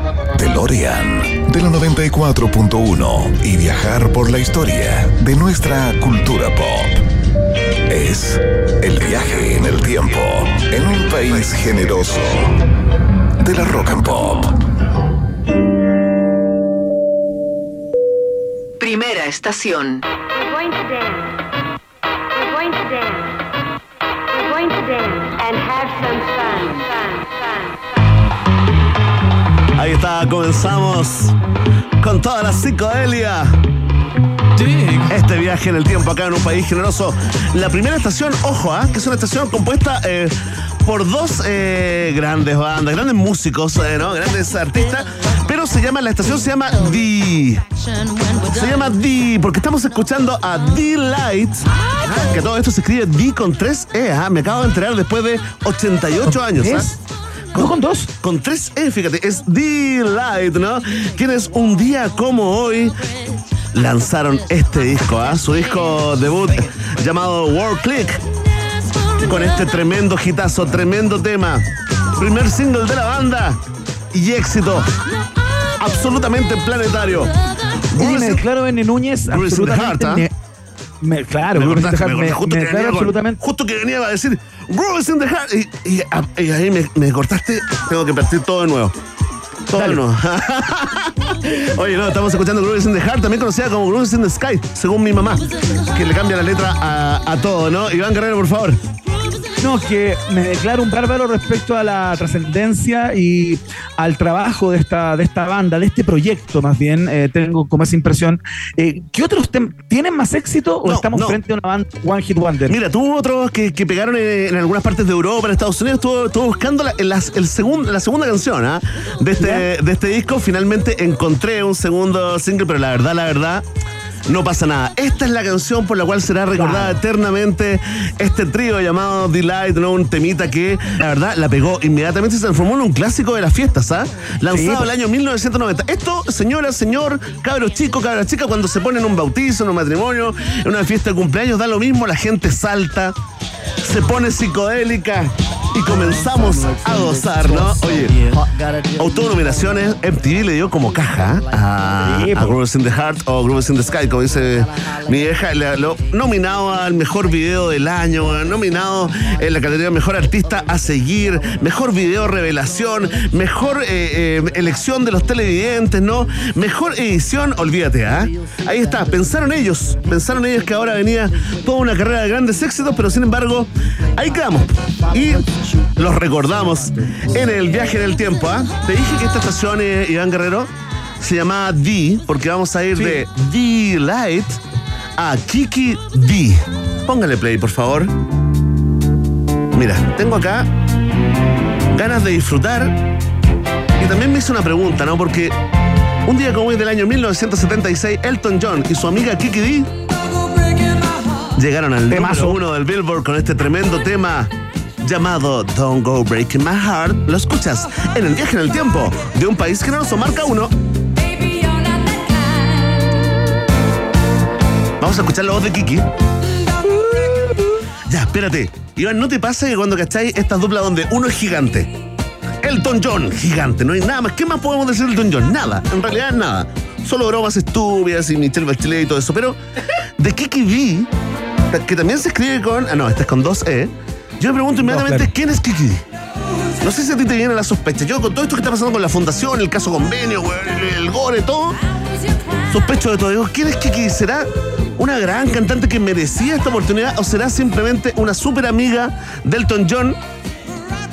DeLorean de la 94.1 y viajar por la historia de nuestra cultura pop. Es el viaje en el tiempo en un país generoso de la rock and pop. Primera estación. We're going to dance. We're going to dance. We're going to dance and have some fun. Ahí está, comenzamos con toda la psicodelia. Este viaje en el tiempo acá en un país generoso. La primera estación, ojo, ¿ah? que es una estación compuesta eh, por dos eh, grandes bandas, grandes músicos, eh, ¿no? grandes artistas, pero se llama, la estación se llama D. Se llama D, porque estamos escuchando a D-Light, que todo esto se escribe D con tres E, ¿ah? me acabo de enterar después de 88 años. ¿Ah? ¿Es? ¿No con dos? Con tres E, fíjate, es D-Light, ¿no? Quienes un día como hoy lanzaron este disco, ¿ah? su disco debut llamado World Click, con este tremendo hitazo, tremendo tema, primer single de la banda y éxito absolutamente planetario. N. Núñez absolutamente. ¿Ah? me- claro, Me in the Heart, me justo, me que declaro venía absolutamente. justo que venía a decir Bruce in the Heart y, y- y ahí me, me cortaste, tengo que partir todo de nuevo. Todo de nuevo. Oye, no, estamos escuchando Grooves in the Heart, también conocida como Grooves in the Sky, según mi mamá, que le cambia la letra a, a todo, ¿no? Iván Guerrero, por favor. No, que me declaro un bárbaro respecto a la trascendencia y al trabajo de esta, de esta banda, de este proyecto más bien, eh, tengo como esa impresión. Eh, ¿Qué otros tienen más éxito o No, estamos no. frente a una banda One Hit Wonder? Mira, tuvo otros que, que pegaron en, en algunas partes de Europa, en Estados Unidos. Estuvo, estuvo buscando la, las- el segun- la segunda canción ¿ah? de, este, de este disco. Finalmente encontré un segundo single, pero la verdad, la verdad. No pasa nada. Esta es la canción por la cual será recordada eternamente este trío llamado Delight, ¿no? Un temita que, la verdad, la pegó inmediatamente y se transformó en un clásico de las fiestas, ¿ah? Lanzado Sí, el año 1990. Esto, señora, señor, cabros chicos, cabras chicas, cuando se ponen en un bautizo, en un matrimonio, en una fiesta de cumpleaños, da lo mismo, la gente salta, se pone psicodélica y comenzamos a gozar, ¿no? Oye, autonominaciones, MTV le dio como caja a, a Grooves in the Heart o Grooves in the Sky, como dice mi vieja, lo nominado al mejor video del año, nominado en la categoría Mejor Artista a seguir, Mejor Video Revelación, Mejor eh, eh, elección de los televidentes, ¿no? Mejor edición, olvídate, ¿ah? Ahí está, pensaron ellos, pensaron ellos que ahora venía toda una carrera de grandes éxitos, pero sin embargo, ahí quedamos. Y los recordamos en el viaje en el tiempo, ¿ah? Te dije que esta estación, eh, Iván Guerrero, se llamaba D, porque vamos a ir de D Light a Kiki D. Póngale play, por favor. Mira, tengo acá ganas de disfrutar y también me hice una pregunta, ¿no? Porque un día como hoy del año 1976, Elton John y su amiga Kiki D llegaron al Temazo. número uno del Billboard con este tremendo tema llamado Don't Go Breaking My Heart. Lo escuchas en el viaje en el tiempo de un país generoso, marca uno. Vamos a escuchar la voz de Kiki. Ya, espérate. Iván, ¿no te pasa que cuando cacháis estas duplas donde uno es gigante? Elton John, gigante, no hay nada más. ¿Qué más podemos decir de Elton John? Nada, en realidad nada. Solo bromas estúpidas y Michelle Bachelet y todo eso. Pero de Kiki D, que también se escribe con. Ah, no, esta es con dos E. Yo me pregunto inmediatamente, claro. ¿quién es Kiki? No sé si a ti te viene la sospecha. Yo con todo esto que está pasando con la fundación, el caso convenio, el, el gore, todo, sospecho de todo. Digo, ¿quién es Kiki? ¿Será una gran cantante que merecía esta oportunidad o será simplemente una súper amiga de Elton John?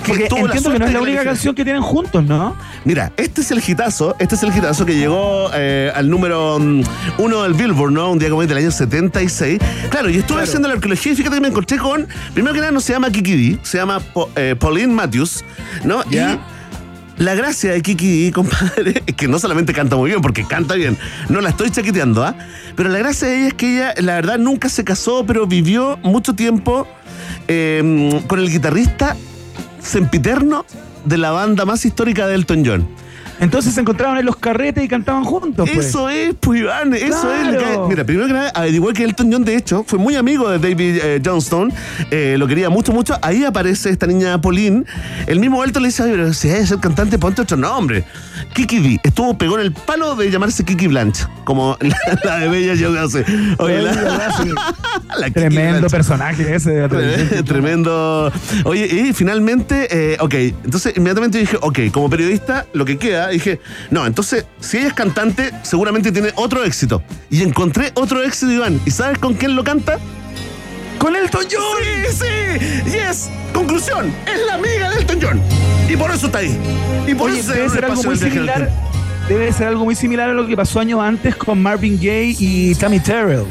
que Porque entiendo que no es la única canción que tienen juntos, ¿no? Mira, este es el hitazo, este es el hitazo que llegó eh, al número mm, uno del Billboard, ¿no? Un día como hoy del año 76. Claro, y estuve haciendo la arqueología y fíjate que me encontré con, primero que nada no se llama Kiki D, se llama Po- eh, Pauline Matthews, ¿no? Y la gracia de Kiki D, compadre, es que no solamente canta muy bien, porque canta bien, no la estoy chaqueteando, ¿ah? Pero la gracia de ella es que ella, la verdad, nunca se casó, pero vivió mucho tiempo eh, con el guitarrista sempiterno de la banda más histórica de Elton John. Entonces se encontraban en los carretes y cantaban juntos. pues. Eso es, pues Iván, eso es. lo Claro. que- mira, primero que nada, averigué que Elton John, de hecho, fue muy amigo de David eh, Johnston, eh, lo quería mucho, mucho. Ahí aparece esta niña Pauline. El mismo Elton le dice, "Ay, pero si que ser cantante, ponte otro nombre. Kiki D. Estuvo, pegó en el palo de llamarse Kiki Blanche, como la, la de Bella Yogasé. Oye, la, la Tremendo Blanche. personaje ese de televisión. Tremendo. Oye, y finalmente, eh, ok, entonces inmediatamente dije, ok, como periodista, lo que queda, dije, no, entonces, si ella es cantante, seguramente tiene otro éxito. Y encontré otro éxito, Iván. ¿Y sabes con quién lo canta? ¡Con Elton John! Sí, sí. Yes. Conclusión, es la amiga de Elton John. Y por eso está ahí. Y por Oye, eso debe se ser algo muy similar. Debe ser algo muy similar a lo que pasó años antes con Marvin Gaye y Tammy Terrell.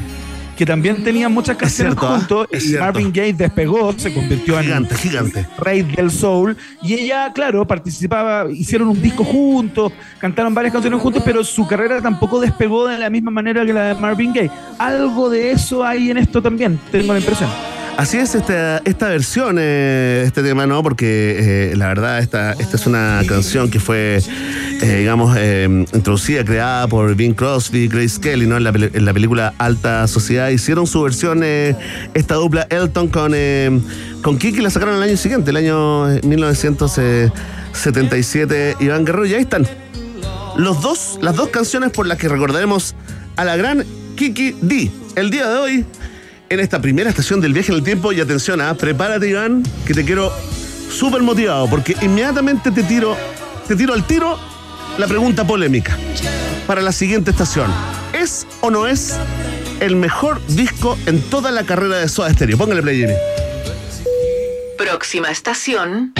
Que también tenían muchas canciones cierto, ¿ah? juntos y. Marvin Gaye despegó, se convirtió Gigante, en gigante. rey del soul y ella, claro, participaba, hicieron un disco juntos, cantaron varias canciones juntos, pero su carrera tampoco despegó de la misma manera que la de Marvin Gaye. Algo de eso hay en esto también, tengo la impresión. Así es esta, esta versión, eh, este tema, ¿no? Porque eh, la verdad, esta, esta es una canción que fue, eh, digamos, introducida, creada por Bing Crosby, Grace Kelly, ¿no? En la, en la película Alta Sociedad. Hicieron su versión, esta dupla Elton con, con Kiki, la sacaron el año siguiente, el año eh, 1977. Iván Guerrero, y ahí están. Los dos, las dos canciones por las que recordaremos a la gran Kiki D. El día de hoy, en esta primera estación del viaje en el tiempo, y atención, ah, prepárate, Iván, que te quiero súper motivado, porque inmediatamente te tiro, te tiro al tiro la pregunta polémica para la siguiente estación. ¿Es o no es el mejor disco en toda la carrera de Soda Stereo? Póngale play, Jimmy. Próxima estación.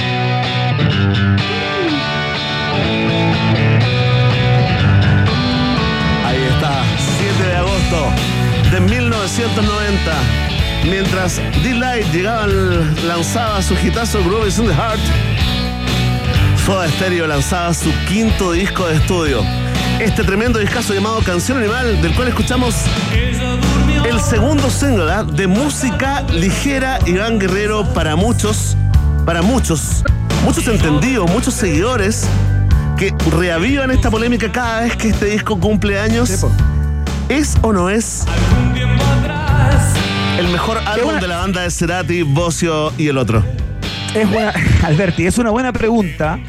1990. Mientras D-Light lanzaba su hitazo Groove is in the Heart, Soda Stereo lanzaba su quinto disco de estudio. Este tremendo discazo llamado Canción Animal, del cual escuchamos el segundo single ¿ah? de música ligera Iván Guerrero para muchos, para muchos, muchos entendidos, muchos seguidores que reavivan esta polémica cada vez que este disco cumple años. ¿Es o no es el mejor álbum de la banda de Cerati, Bocio y el otro? Es buena, Alberti, es una buena pregunta,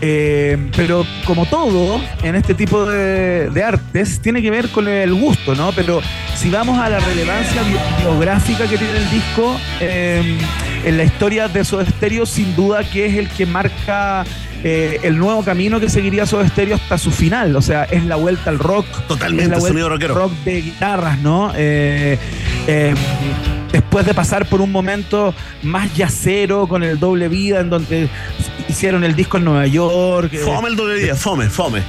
eh, pero como todo en este tipo de, de artes, tiene que ver con el gusto, ¿no? Pero si vamos a la relevancia bi- biográfica que tiene el disco, eh, en la historia de Soda Stereo, sin duda que es el que marca eh, el nuevo camino que seguiría Soda Stereo hasta su final. O sea, es la vuelta al rock. Totalmente, es la vuelta sonido rockero. rock de guitarras, ¿no? Eh, eh, después de pasar por un momento más yacero con el doble vida, en donde hicieron el disco en Nueva York. eh, Fome el doble día, fome, fome.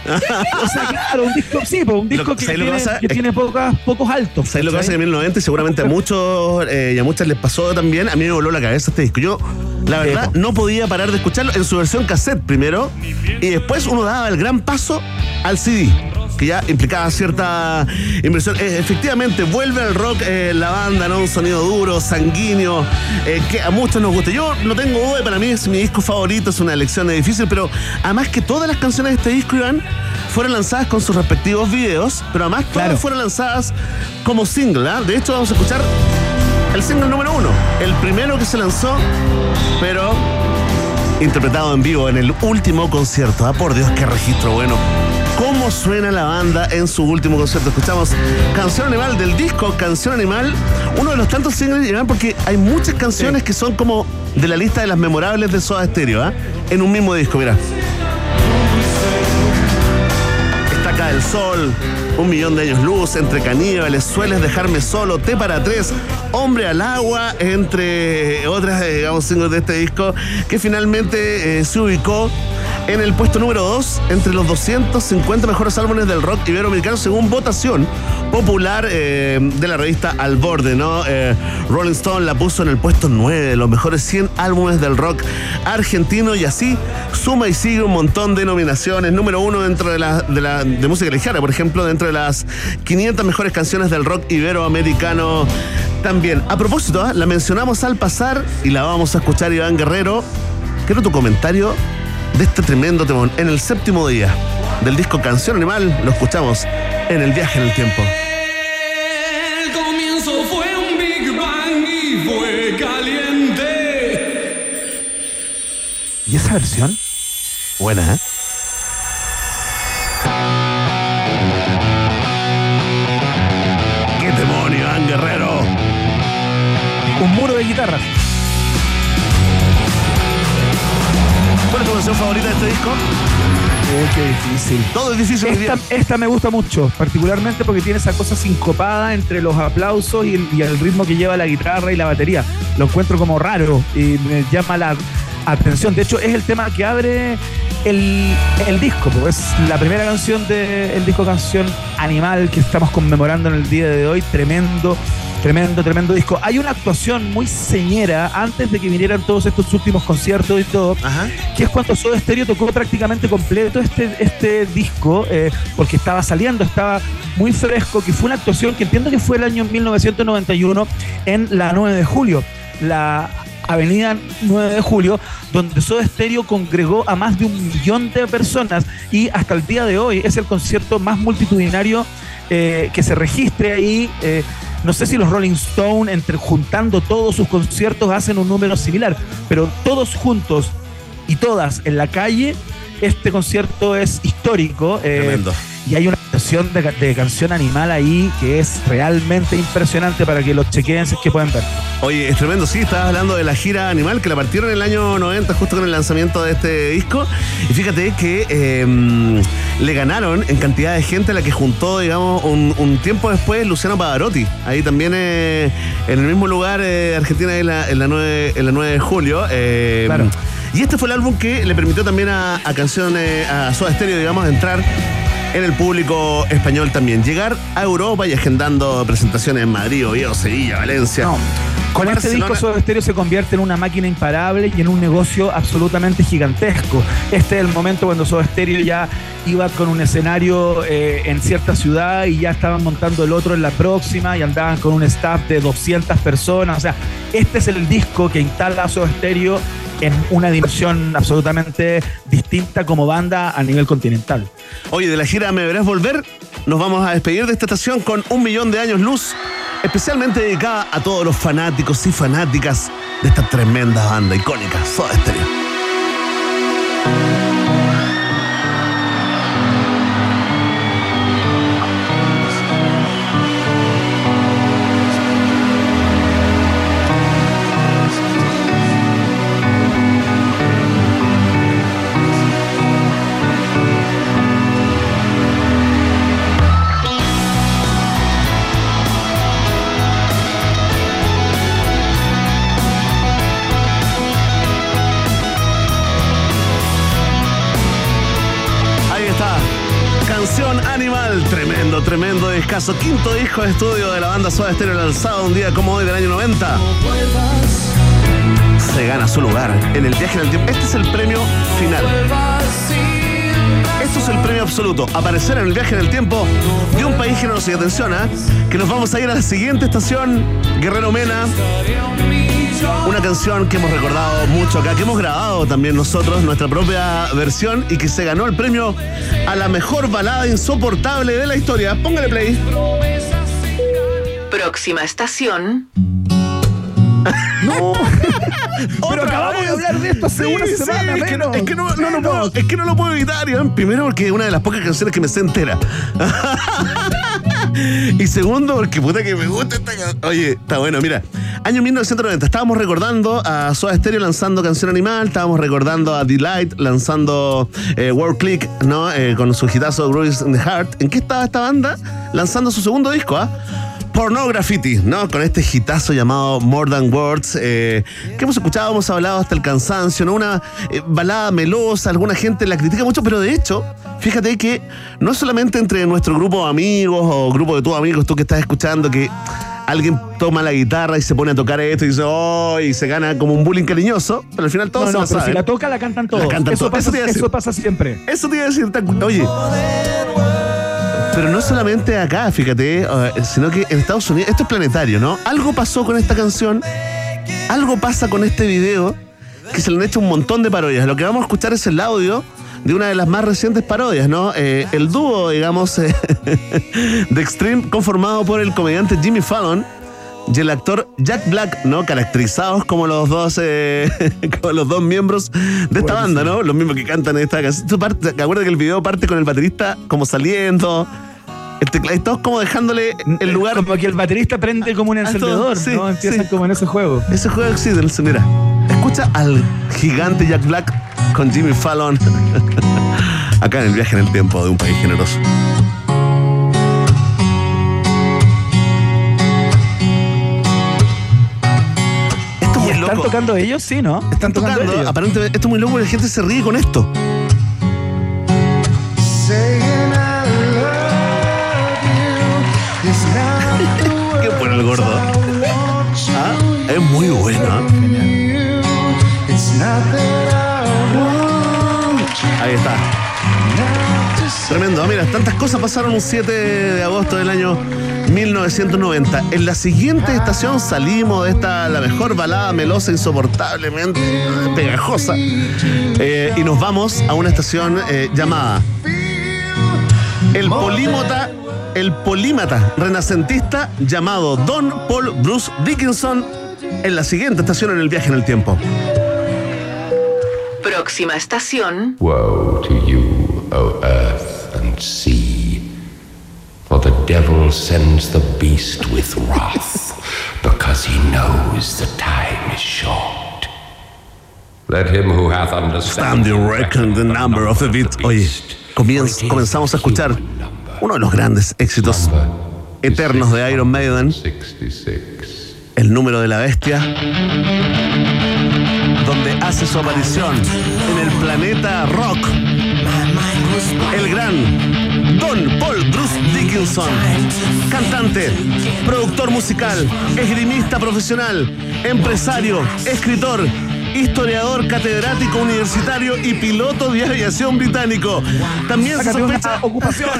o sea, claro, un disco, sí, pues, un disco Lo- que, ¿sabes lo que tiene, que pocas, pocos altos. ¿Sabes lo que pasa? Que en ¿cachai? 1990 y seguramente a muchos eh, y a muchas les pasó también. A mí me voló la cabeza este disco. Yo, la verdad, no podía parar de escucharlo en su versión cassette primero y después uno daba el gran paso al CD. Que ya implicaba cierta inversión. Eh, efectivamente, vuelve al rock eh, la banda, ¿no? Un sonido duro, sanguíneo, eh, que a muchos nos gusta. Yo no tengo duda, para mí es mi disco favorito, es una elección difícil, pero además que todas las canciones de este disco, Iván, fueron lanzadas con sus respectivos videos, pero además todas fueron lanzadas como single. ¿ah? De hecho, vamos a escuchar el single número uno, el primero que se lanzó, pero interpretado en vivo en el último concierto. Ah, por Dios, qué registro bueno. ¿Cómo suena la banda en su último concierto? Escuchamos Canción Animal del disco Canción Animal, uno de los tantos singles Iván, porque hay muchas canciones que son como de la lista de las memorables de Soda Stereo, ¿ah? en un mismo disco, mira. Del Sol, Un Millón de Años Luz, Entre Caníbales, Sueles Dejarme Solo, T para Tres, Hombre al Agua, entre otras, eh, digamos, singles de este disco, que finalmente eh, se ubicó en el puesto número 2 entre los 250 mejores álbumes del rock iberoamericano según votación popular eh, de la revista Al Borde, ¿no? Rolling Stone la puso en el puesto 9 de los mejores 100 álbumes del rock argentino y así suma y sigue un montón de nominaciones. Número uno dentro de la, de la de música ligera, por ejemplo, dentro de las 500 mejores canciones del rock iberoamericano también. A propósito, ¿ah? la mencionamos al pasar y la vamos a escuchar Iván Guerrero. Quiero tu comentario de este tremendo temón. En el séptimo día del disco Canción Animal, lo escuchamos en el viaje en el tiempo. El comienzo fue un Big Bang y fue caliente. ¿Y esa versión? Buena, ¿eh? Un muro de guitarras. ¿Cuál es tu canción favorita de este disco? Uy, qué difícil. Todo es difícil. Esta, esta me gusta mucho, particularmente porque tiene esa cosa sincopada entre los aplausos y el, y el ritmo que lleva la guitarra y la batería. Lo encuentro como raro y me llama la atención. De hecho, es el tema que abre el, el disco. porque Es la primera canción del disco Canción Animal que estamos conmemorando en el día de hoy. Tremendo. Tremendo, tremendo disco. Hay una actuación muy señera antes de que vinieran todos estos últimos conciertos y todo, que es cuando Soda Stereo tocó prácticamente completo este, este disco, eh, porque estaba saliendo, estaba muy fresco, que fue una actuación que entiendo que fue el año 1991 en la 9 de julio. La Avenida 9 de Julio, donde Soda Stereo congregó a más de un millón de personas y hasta el día de hoy es el concierto más multitudinario eh, que se registre ahí. eh, no sé si los Rolling Stone, entre juntando todos sus conciertos, hacen un número similar, pero todos juntos y todas en la calle, este concierto es histórico. eh, Tremendo. y hay una de, ca- de canción animal ahí que es realmente impresionante para que lo chequeen si es que pueden ver. Oye, es tremendo, sí, estabas hablando de la gira animal que la partieron en el año 90, justo con el lanzamiento de este disco. Y fíjate que eh, le ganaron en cantidad de gente a la que juntó, digamos, un, un tiempo después Luciano Pavarotti. Ahí también eh, en el mismo lugar eh, Argentina en la, en, la 9, en la 9 de julio. eh, Claro. Y este fue el álbum que le permitió también a, a canciones, a Soda Stereo, digamos, entrar en el público español también. Llegar a Europa y agendando presentaciones en Madrid, Oviedo, Sevilla, Valencia. Con este disco Soda Stereo se convierte en una máquina imparable y en un negocio absolutamente gigantesco. Este es el momento cuando Soda Stereo ya iba con un escenario eh, en cierta ciudad y ya estaban montando el otro en la próxima y andaban con un staff de 200 personas. O sea, este es el disco que instala a Soda Stereo en una dimensión absolutamente distinta como banda a nivel continental. Oye, de la gira Me Verás Volver, nos vamos a despedir de esta estación con un millón de años luz, especialmente dedicada a todos los fanáticos y fanáticas de esta tremenda banda icónica, Soda Stereo. Escaso. Quinto disco de estudio de la banda Soda Stereo lanzado un día como hoy del año 90. Se gana su lugar en el viaje en el tiempo. Este es el premio final. Esto es el premio absoluto. Aparecer en el viaje en el tiempo de un país generoso. Y atención, ¿ah? que nos vamos a ir a la siguiente estación, Guerrero Mena. Una canción que hemos recordado mucho acá, que hemos grabado también nosotros, nuestra propia versión, y que se ganó el premio a la mejor balada insoportable de la historia. Póngale play. Próxima estación. No. Pero Otra acabamos de vez. hablar de esto hace Sí, una sí, es, que no, menos. es que no- no lo puedo, es que no lo puedo evitar, Iván. Primero porque es una de las pocas canciones que me sé entera. y segundo porque puta que me gusta esta canción. Oye, está bueno, mira. Año 1990, estábamos recordando a Soda Stereo lanzando Canción Animal, estábamos recordando a Delight lanzando eh, World Click, ¿no? Eh, con su hitazo Grooves in the Heart. ¿En qué estaba esta banda? Lanzando su segundo disco, ¿ah? Pornography, ¿no? Con este hitazo llamado More Than Words, eh, que hemos escuchado, hemos hablado hasta el cansancio, ¿no? Una eh, balada melosa, alguna gente la critica mucho, pero de hecho, fíjate que no solamente entre nuestro grupo de amigos o grupo de tus amigos, tú que estás escuchando, que alguien toma la guitarra y se pone a tocar esto y dice, oh, y se gana como un bullying cariñoso, pero al final todos No, se no, la pero si la toca, la cantan todos. La cantan eso, todos. Pasa, Eso pasa siempre. Eso te iba a decir, tan- oye. Pero no solamente acá, fíjate, eh, sino que en Estados Unidos, esto es planetario, ¿no? Algo pasó con esta canción, algo pasa con este video, que se le han hecho un montón de parodias. Lo que vamos a escuchar es el audio de una de las más recientes parodias, ¿no? Eh, el dúo, digamos, eh, de Extreme, conformado por el comediante Jimmy Fallon y el actor Jack Black, ¿no? Caracterizados como los dos, eh, como los dos miembros de esta banda, ¿no? Los mismos que cantan esta canción. Tú parte- ¿Te acuerdas que el video parte con el baterista como saliendo? El teclado, todos como dejándole el lugar. Como que el baterista prende como un Ah, encendedor, sí, ¿no? Empiezan sí. como en ese juego. Ese juego existe, mira. Escucha al gigante Jack Black con Jimmy Fallon. Acá en el viaje en el tiempo de un país generoso. Esto es muy ¿Están loco. tocando ellos? Sí, ¿no? Están tocando, ellos. aparentemente, esto es muy loco porque la gente se ríe con esto. Qué bueno el gordo. Ah, Es muy bueno. Ahí está. Tremendo. Mira, tantas cosas pasaron un 7 de agosto del año 1990. En la siguiente estación salimos de esta, la mejor balada melosa, insoportablemente pegajosa. eh, y nos vamos a una estación eh, llamada El Polímota. El polímata renacentista llamado Don Paul Bruce Dickinson en la siguiente estación en el viaje en el tiempo. Próxima estación. Woe to you, O earth and sea, for the devil sends the beast with wrath, because he knows the time is short. Let him who hath Stand understanding reckon the number of the beat. Oye, comienz- comenzamos a escuchar uno de los grandes éxitos eternos de Iron Maiden, el número de la bestia, donde hace su aparición en el planeta rock. El gran Don Paul Bruce Dickinson, cantante, productor musical, esgrimista profesional, empresario, escritor, historiador, catedrático universitario y piloto de aviación británico. También se sospecha ocupación.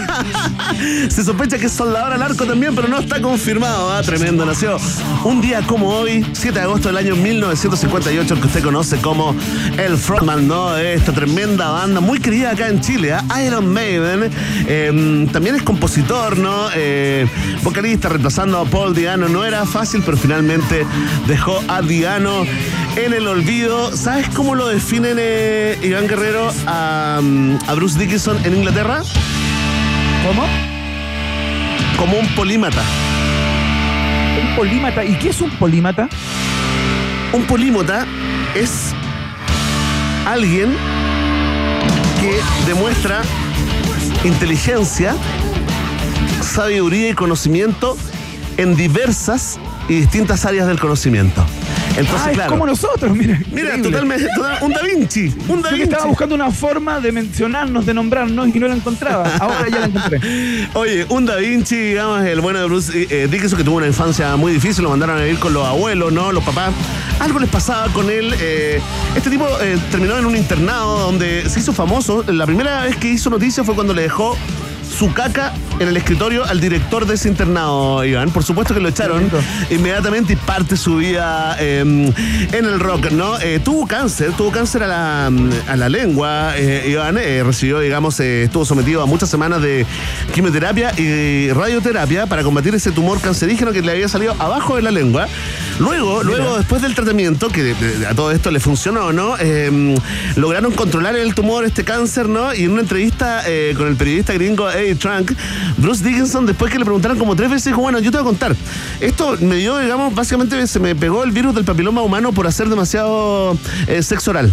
se sospecha que es soldador al arco también, pero no está confirmado. ¿ah? Tremendo, nació un día como hoy, 7 de agosto del año 1958, el que usted conoce como el frontman ¿no? de esta tremenda banda, muy querida acá en Chile, ¿ah? Iron Maiden. Eh, también es compositor, ¿no? Eh, vocalista, reemplazando a Paul Diano. No era fácil, pero finalmente dejó a Diano en el olvido. ¿Sabes cómo lo definen, eh, Iván Guerrero, a, a Bruce Dickinson en Inglaterra? ¿Cómo? Como un polímata. Un polímata. ¿Y qué es un polímata? Un polímata es alguien que demuestra inteligencia, sabiduría y conocimiento en diversas y distintas áreas del conocimiento. Entonces, Ah, es claro. como nosotros, mira. Mira, totalmente, total- un Da Vinci, un Da Yo que Vinci. estaba buscando una forma de mencionarnos, de nombrarnos y no la encontraba. Ahora ya la encontré. Oye, un Da Vinci, digamos, el bueno de Bruce eh, Dickinson, que tuvo una infancia muy difícil, lo mandaron a vivir con los abuelos, ¿no? Los papás. Algo les pasaba con él. eh, este tipo eh, terminó en un internado donde se hizo famoso. La primera vez que hizo noticia fue cuando le dejó su caca en el escritorio al director de ese internado, Iván. Por supuesto que lo echaron inmediatamente y parte su vida eh, en el rock, ¿no? Eh, tuvo cáncer, tuvo cáncer a la, a la lengua, eh, Iván. eh, recibió, digamos, estuvo sometido a muchas semanas de quimioterapia y radioterapia para combatir ese tumor cancerígeno que le había salido abajo de la lengua. Luego, luego después del tratamiento, que de- de- a todo esto le funcionó, ¿no? Eh, lograron controlar el tumor, este cáncer, ¿no? Y en una entrevista eh, con el periodista gringo Eddie Trunk, Bruce Dickinson, después que le preguntaron como tres veces, dijo, bueno, yo te voy a contar. Esto me dio, digamos, básicamente se me pegó el virus del papiloma humano por hacer demasiado eh, sexo oral.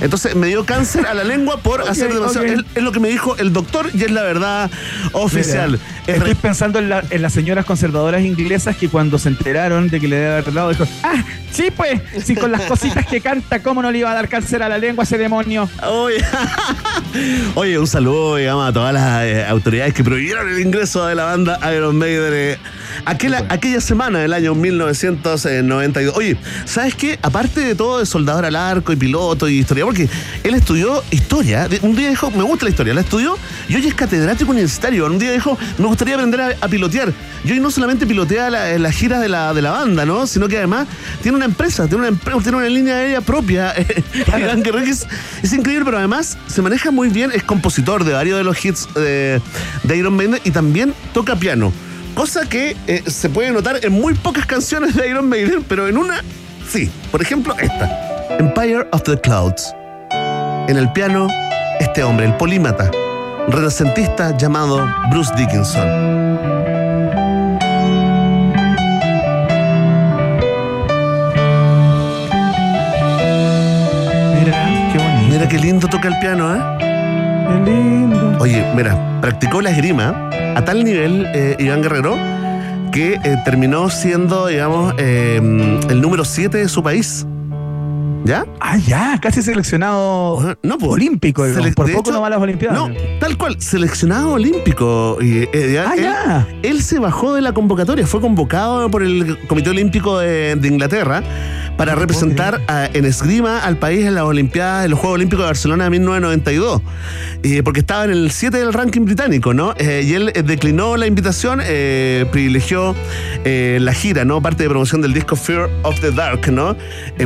Entonces me dio cáncer a la lengua por hacer demasiado. ok. Es, es lo que me dijo el doctor y es la verdad oficial. Mira, Es estoy re- pensando en, la- en las señoras conservadoras inglesas que cuando se enteraron de que le había dado, dijo, ah, sí pues, sí con las cositas que canta, ¿cómo no le iba a dar cáncer a la lengua a ese demonio? Oye, Oye, un saludo, digamos, a todas las eh, autoridades que prohibieron el ingreso de la banda Iron Maiden eh, aquella, aquella semana del año 1992. Oye, ¿sabes qué? Aparte de todo de soldador al arco y piloto y historia, porque él estudió historia, un día dijo, me gusta la historia, la estudió y hoy es catedrático universitario. Un día dijo, me gustaría aprender a, a pilotear. Y hoy no solamente pilotea la- las giras de la, de la banda, ¿no? Sino que además tiene una empresa, tiene una, tiene una línea aérea propia. Que es, es increíble, pero además se maneja muy bien, es compositor de varios de los hits de, de Iron Maiden y también toca piano. Cosa que eh, se puede notar en muy pocas canciones de Iron Maiden, pero en una sí. Por ejemplo, esta. Empire of the Clouds. En el piano, este hombre, el polímata, renacentista llamado Bruce Dickinson. Mira, qué bonito. Mira qué lindo toca el piano, ¿eh? Qué lindo. Oye, mira, practicó la esgrima a tal nivel, eh, Iván Guerrero, que eh, terminó siendo, digamos, eh, el número 7 de su país. ¿Ya? Ah, ya, casi seleccionado no, pues, olímpico. digamos. Por poco hecho, no va a las Olimpiadas. No, tal cual, seleccionado olímpico. Y, eh, ya, Ah, él, ya. él se bajó de la convocatoria, fue convocado por el Comité Olímpico de, de Inglaterra para representar a- en esgrima al país en las Olimpiadas, en los Juegos Olímpicos de Barcelona de 1992, eh, porque estaba en el 7 del ranking británico, ¿no? Eh, y él eh, declinó la invitación, eh, privilegió la gira, ¿no? Parte de promoción del disco Fear of the Dark, ¿no?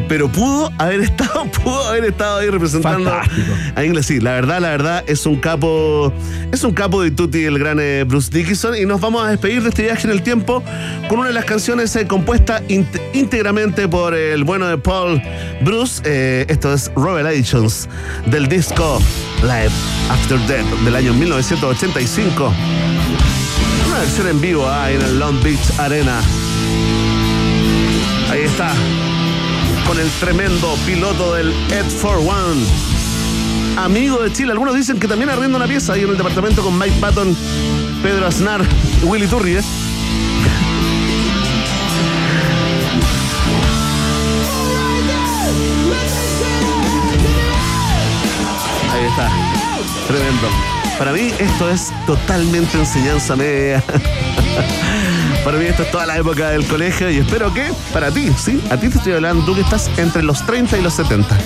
Pero pudo haber estado, pudo haber estado ahí representando Fantástico. a Inglés. Sí, la verdad, la verdad, es un capo, es un capo de tutti el gran Bruce Dickinson y nos vamos a despedir de este viaje en el tiempo con una de las canciones compuesta íntegramente por el bueno de Paul Bruce. Eh, esto es Revelations del disco Live After Death del año 1985. Una versión en vivo ah, en el Long Beach Arena. Ahí está, con el tremendo piloto del Ed 41 amigo de Chile. Algunos dicen que también arrienda una pieza ahí en el departamento con Mike Patton, Pedro Aznar Willy Turri. ¿eh? Tremendo. Para mí esto es totalmente enseñanza media. Para mí esto es toda la época del colegio y espero que para ti, ¿sí? A ti te estoy hablando, tú que estás entre los 30 y los 70.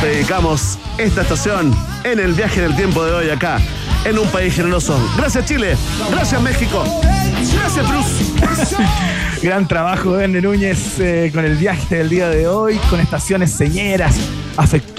Te dedicamos esta estación en el viaje del tiempo de hoy acá, en un país generoso. Gracias Chile, gracias México, gracias Bruce. Gran trabajo de Núñez eh, con el viaje del día de hoy, con estaciones señeras, afectuosas.